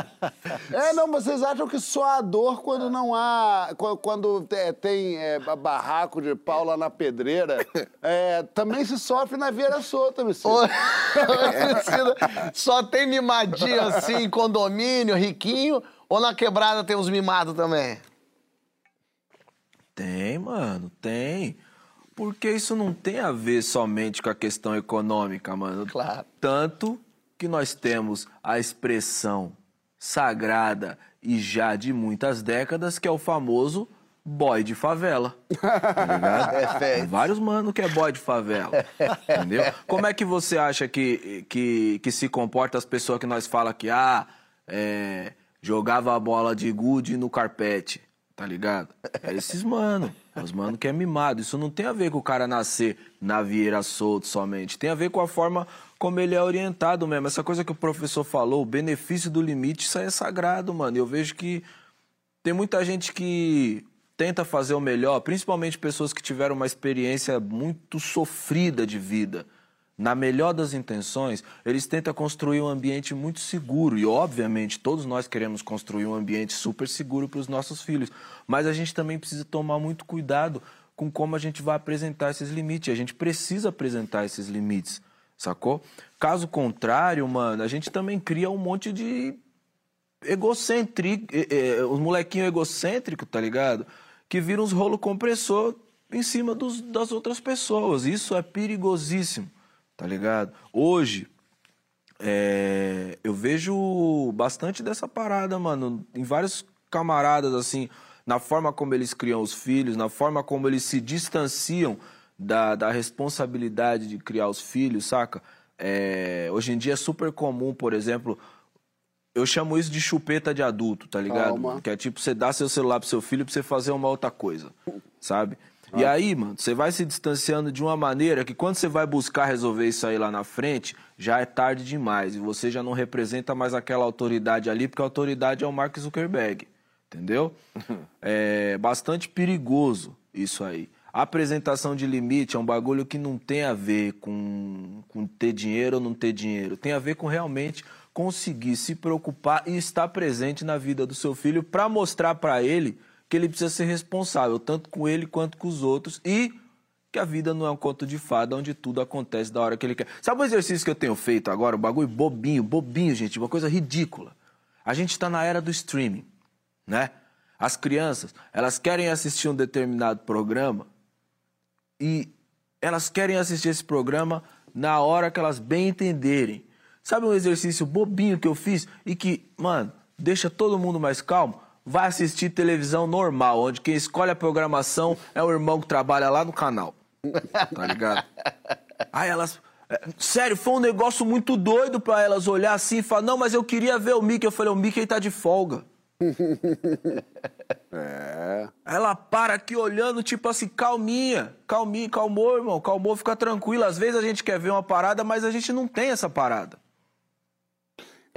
É, não, vocês acham que só há dor quando não há. qu- Quando te- tem é, barraco de pau lá na pedreira. É, também se sofre na Vieira Solta, me Ô, Emicida, só tem mimadinho assim, em condomínio, riquinho, ou na quebrada tem uns mimados também? Tem, mano, tem. Porque isso não tem a ver somente com a questão econômica, mano. Claro. Tanto que nós temos a expressão sagrada e já de muitas décadas, que é o famoso boy de favela. Tá. Tem vários mano que é boy de favela. entendeu? Como é que você acha que, que, que se comporta as pessoas que nós fala que, ah, é, jogava a bola de gude no carpete, tá ligado? É esses mano. É os mano que é mimado. Isso não tem a ver com o cara nascer na vieira solto somente. Tem a ver com a forma como ele é orientado mesmo. Essa coisa que o professor falou, o benefício do limite, isso aí é sagrado, mano. Eu vejo que tem muita gente que tenta fazer o melhor, principalmente pessoas que tiveram uma experiência muito sofrida de vida. Na melhor das intenções, eles tentam construir um ambiente muito seguro. E, obviamente, todos nós queremos construir um ambiente super seguro para os nossos filhos. Mas a gente também precisa tomar muito cuidado com como a gente vai apresentar esses limites. A gente precisa apresentar esses limites, sacou? Caso contrário, mano, a gente também cria um monte de egocêntrico, é, é, os molequinhos egocêntricos, tá ligado? Que viram uns rolo compressor em cima dos- das outras pessoas. Isso é perigosíssimo, tá ligado? Hoje, é, eu vejo bastante dessa parada, mano, em vários camaradas, assim, na forma como eles criam os filhos, na forma como eles se distanciam da, da responsabilidade de criar os filhos, saca? É, hoje em dia é super comum, por exemplo, eu chamo isso de chupeta de adulto, tá ligado? Calma. Que é tipo, você dá seu celular pro seu filho pra você fazer uma outra coisa, sabe? E aí, mano, você vai se distanciando de uma maneira que quando você vai buscar resolver isso aí lá na frente, já é tarde demais. E você já não representa mais aquela autoridade ali, porque a autoridade é o Mark Zuckerberg. Entendeu? É bastante perigoso isso aí. A apresentação de limite é um bagulho que não tem a ver com, com ter dinheiro ou não ter dinheiro. Tem a ver com realmente conseguir se preocupar e estar presente na vida do seu filho para mostrar para ele que ele precisa ser responsável, tanto com ele quanto com os outros, e que a vida não é um conto de fada onde tudo acontece da hora que ele quer. Sabe o exercício que eu tenho feito agora? Um bagulho bobinho, bobinho, gente, uma coisa ridícula. A gente está na era do streaming, né? As crianças, elas querem assistir um determinado programa e elas querem assistir esse programa na hora que elas bem entenderem. Sabe um exercício bobinho que eu fiz e que, mano, deixa todo mundo mais calmo? Vai assistir televisão normal, onde quem escolhe a programação é o irmão que trabalha lá no canal. Tá ligado? Aí elas. é, Sério, foi um negócio muito doido pra elas olhar assim e falar: Não, mas eu queria ver o Mickey. Eu falei: O Mickey tá de folga. É. Ela para aqui olhando, tipo assim, calminha, calminha, calmou, irmão, calmou, fica tranquilo. Às vezes a gente quer ver uma parada, mas a gente não tem essa parada.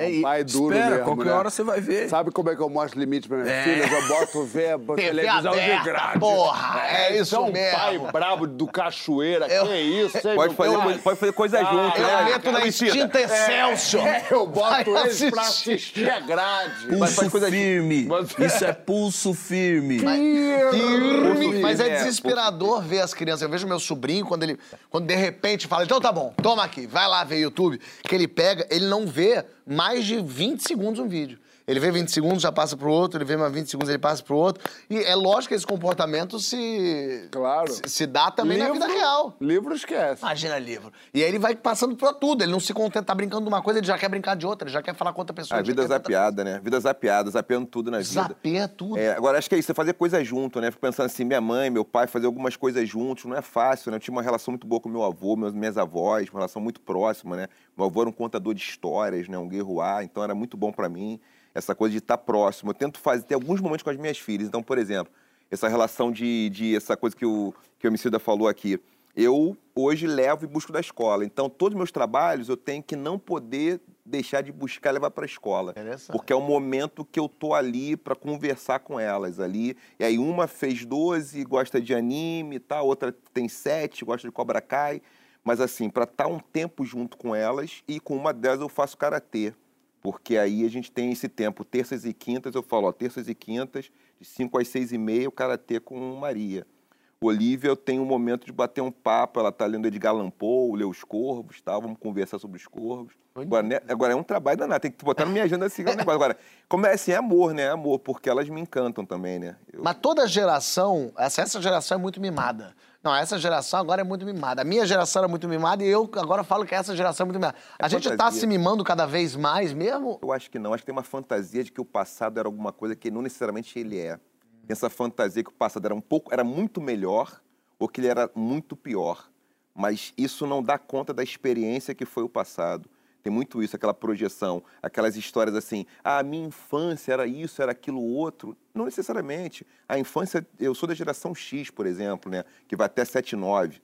É um pai duro Espera, mesmo, qualquer né? hora você vai ver. Sabe como é que eu mostro limite pra minhas É. filhas? Eu boto ver televisão de aberta, grade. porra, é isso um mesmo. pai brabo do cachoeira, que isso, hein, Pode fazer, pode fazer coisa Ah, junto, eu né? meto na extinta Excelsior. É, eu Vai boto eles pra assistir. assistir a grade. Pulso firme. Isso é pulso firme. Firme, mas é É, desesperador ver as crianças. Eu vejo meu sobrinho quando ele, quando de repente fala, então tá bom, toma aqui, vai lá ver YouTube, que ele pega, ele não vê mais de 20 segundos um vídeo. Ele vê 20 segundos, já passa pro outro, ele vê mais 20 segundos, ele passa pro outro. E é lógico que esse comportamento se, Claro. se, se dá também na vida real. Livro esquece. Imagina livro. E aí ele vai passando pra tudo. Ele não se contenta, tá brincando de uma coisa, ele já quer brincar de outra, ele já quer falar com outra pessoa. A já vida zapeada, né? Vida zapeada, zapeando tudo na vida. Zapeia tudo. É, agora, acho que é isso, você fazer coisa junto, né? Fico pensando assim, minha mãe, meu pai, fazer algumas coisas juntos, não é fácil, né? Eu tinha uma relação muito boa com meu avô, meus, minhas avós, uma relação muito próxima, né? Meu avô era um contador de histórias, né? Um guerroar, então era muito bom pra mim essa coisa de estar próximo. Eu tento fazer, ter alguns momentos com as minhas filhas. Então, por exemplo, essa relação de, de essa coisa que o, que o Emicida falou aqui. Eu hoje levo e busco da escola. Então, todos os meus trabalhos eu tenho que não poder deixar de buscar e levar para a escola. Porque é o momento que eu tô ali para conversar com elas ali. E aí uma fez 12, gosta de anime, tá? outra tem 7, gosta de Cobra Kai. Mas assim, para estar um tempo junto com elas e com uma delas eu faço karatê. Porque aí a gente tem esse tempo, terças e quintas, eu falo, ó, terças e quintas, de 5 às 6 e meia, o karatê com Maria. Olivia, eu tenho um momento de bater um papo, ela tá lendo Edgar Allan Poe, lê os corvos, tá? vamos conversar sobre os corvos. Agora, né, agora é um trabalho danado, tem que botar na minha agenda assim, o negócio. Agora, como é assim, é amor, né? É amor, porque elas me encantam também, né? Eu- Mas toda geração, essa, essa geração é muito mimada. Não, essa geração agora é muito mimada. A minha geração era muito mimada e eu agora falo que essa geração é muito mimada. A É gente tá fantasia. se mimando cada vez mais mesmo? Eu acho que não. Acho que tem uma fantasia de que o passado era alguma coisa que não necessariamente ele é. Tem essa fantasia que o passado era um pouco, era muito melhor ou que ele era muito pior. Mas isso não dá conta da experiência que foi o passado. Tem muito isso, aquela projeção, aquelas histórias assim, ah, a minha infância era isso, era aquilo outro. Não necessariamente. A infância, eu sou da geração X, por exemplo, né, que vai até 79,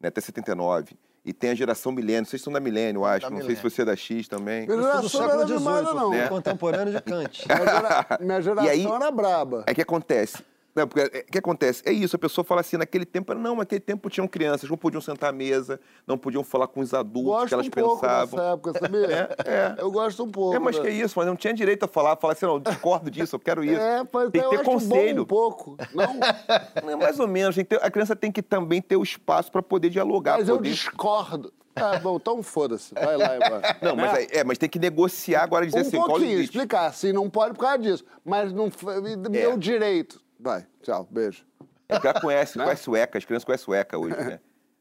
né, até 79. E tem a geração milênio, vocês são da milênio, eu acho. Da não sei milênio. se você é da X também. Minha Eu sou do geração não século era XVIII, não. sou contemporâneo de Kant. Minha, gera- minha geração aí- era braba. É que acontece. Não, porque é, o que acontece? É isso, a pessoa fala assim, naquele tempo, não, naquele tempo tinham crianças, não podiam sentar à mesa, não podiam falar com os adultos Gosto que elas um pouco pensavam. dessa época, sabia? É, Eu gosto um pouco. É, mas né? que é isso, mas não tinha direito a falar, falar assim, não, eu discordo disso, eu quero isso. É, mas tem que eu ter acho bom conselho. um pouco. Não, É mais ou menos, a criança tem que também ter o espaço para poder dialogar. mas eu poder... discordo. Ah, bom, então foda-se. Vai lá, embora. Não, mas, Né? é, é, mas tem que negociar agora e dizer Um assim, qual o pouquinho, explicar. Assim, não pode por causa disso. Mas não foi- me deu É. direito. Vai, tchau, beijo. É, já conhece, Né? conhece o ECA, as crianças conhecem o ECA hoje, né?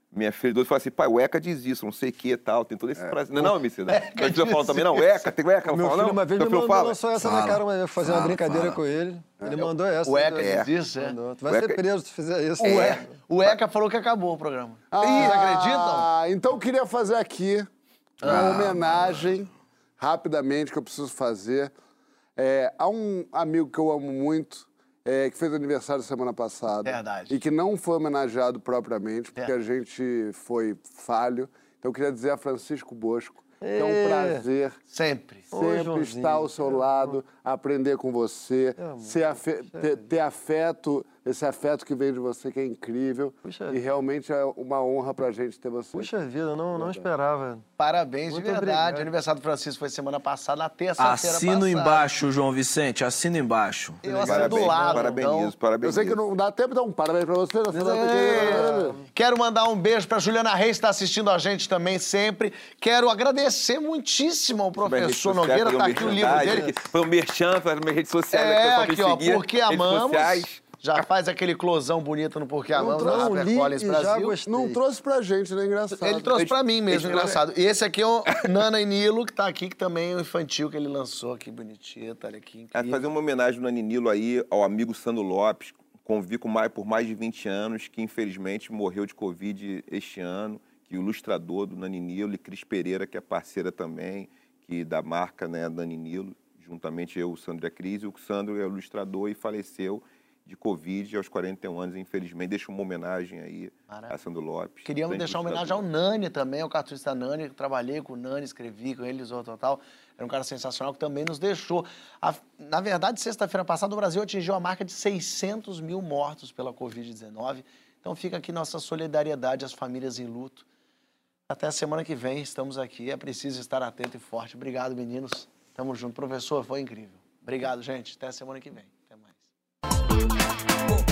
Minha filha doce fala assim, pai, o ECA diz isso, não sei o que e tal, tem todo esse prazer. Não, não, Emicida? Minha filha fala também, não, o ECA, tem o ECA, Meu fala, não. uma vez Meu me filho mandou, fala. lançou essa Fala, na cara, mas eu fazer uma brincadeira fala. com ele. Ele mandou essa. O ECA né? diz isso, é? Mandou. Tu vai ser ECA- preso se fizer isso. O, E- o ECA falou que acabou o programa. Ah, Vocês acreditam? então eu queria fazer aqui uma homenagem, rapidamente, que eu preciso fazer, é, a um amigo que eu amo muito, é, que fez aniversário semana passada. Verdade. E que não foi homenageado propriamente, porque a gente foi falho. Então eu queria dizer a Francisco Bosco, que é um É. prazer Sempre. Sempre estar ao seu lado, aprender com você, amor, ser afe- ter, ter afeto, esse afeto que vem de você, que é incrível. Puxa e realmente é uma honra pra gente ter você. Puxa vida, eu não, não esperava. Parabéns Muito de verdade. obrigado. O aniversário do Francisco foi semana passada, na terça-feira Assino passada. embaixo, João Vicente, assino embaixo. Eu assino do Parabéns, lado. parabenizo, então. parabenizo. Eu sei que não dá tempo, então parabéns pra você. Não É. Quero mandar um beijo pra Juliana Reis, que está assistindo a gente também sempre. Quero agradecer muitíssimo ao professor Nogueira, tá um aqui o livro dele. que Foi um merchan, foi minhas redes sociais, É, que o pessoal me aqui, ó, seguir, Porque Amamos. sociais. Já faz aquele closão bonito no Porque Não Amamos, na HarperCollins e Brasil. gostei. Não trouxe pra gente, né? Engraçado. Ele trouxe pra mim mesmo, engraçado. E esse aqui é o Nana e Nilo, que tá aqui, que também é o infantil que ele lançou aqui, bonitinho, tá aqui. É, incrível. fazer uma homenagem no Aninilo aí ao amigo Sandro Lopes, convivi com mais, por mais de 20 anos, que infelizmente morreu de Covid este ano, que o ilustrador do Naninilo e Cris Pereira, que é parceira também, que da marca né, Naninilo, juntamente eu, o Sandro e a Cris, o Sandro é o ilustrador e faleceu. de Covid aos 41 anos, infelizmente. Deixa uma homenagem aí Maravilha. a Sandro Lopes. Queríamos deixar uma homenagem ao. Nani também, ao cartunista Nani, que trabalhei com o Nani, escrevi com ele, o total. Era um cara sensacional que também nos deixou. A- na verdade, sexta-feira passada, o Brasil atingiu a marca de 600 mil mortos pela Covid-19. Então fica aqui nossa solidariedade às famílias em luto. Até a semana que vem, estamos aqui. É preciso estar atento e forte. Obrigado, meninos. Tamo junto. Professor, foi incrível. Obrigado, gente. Até a semana que vem. Até mais.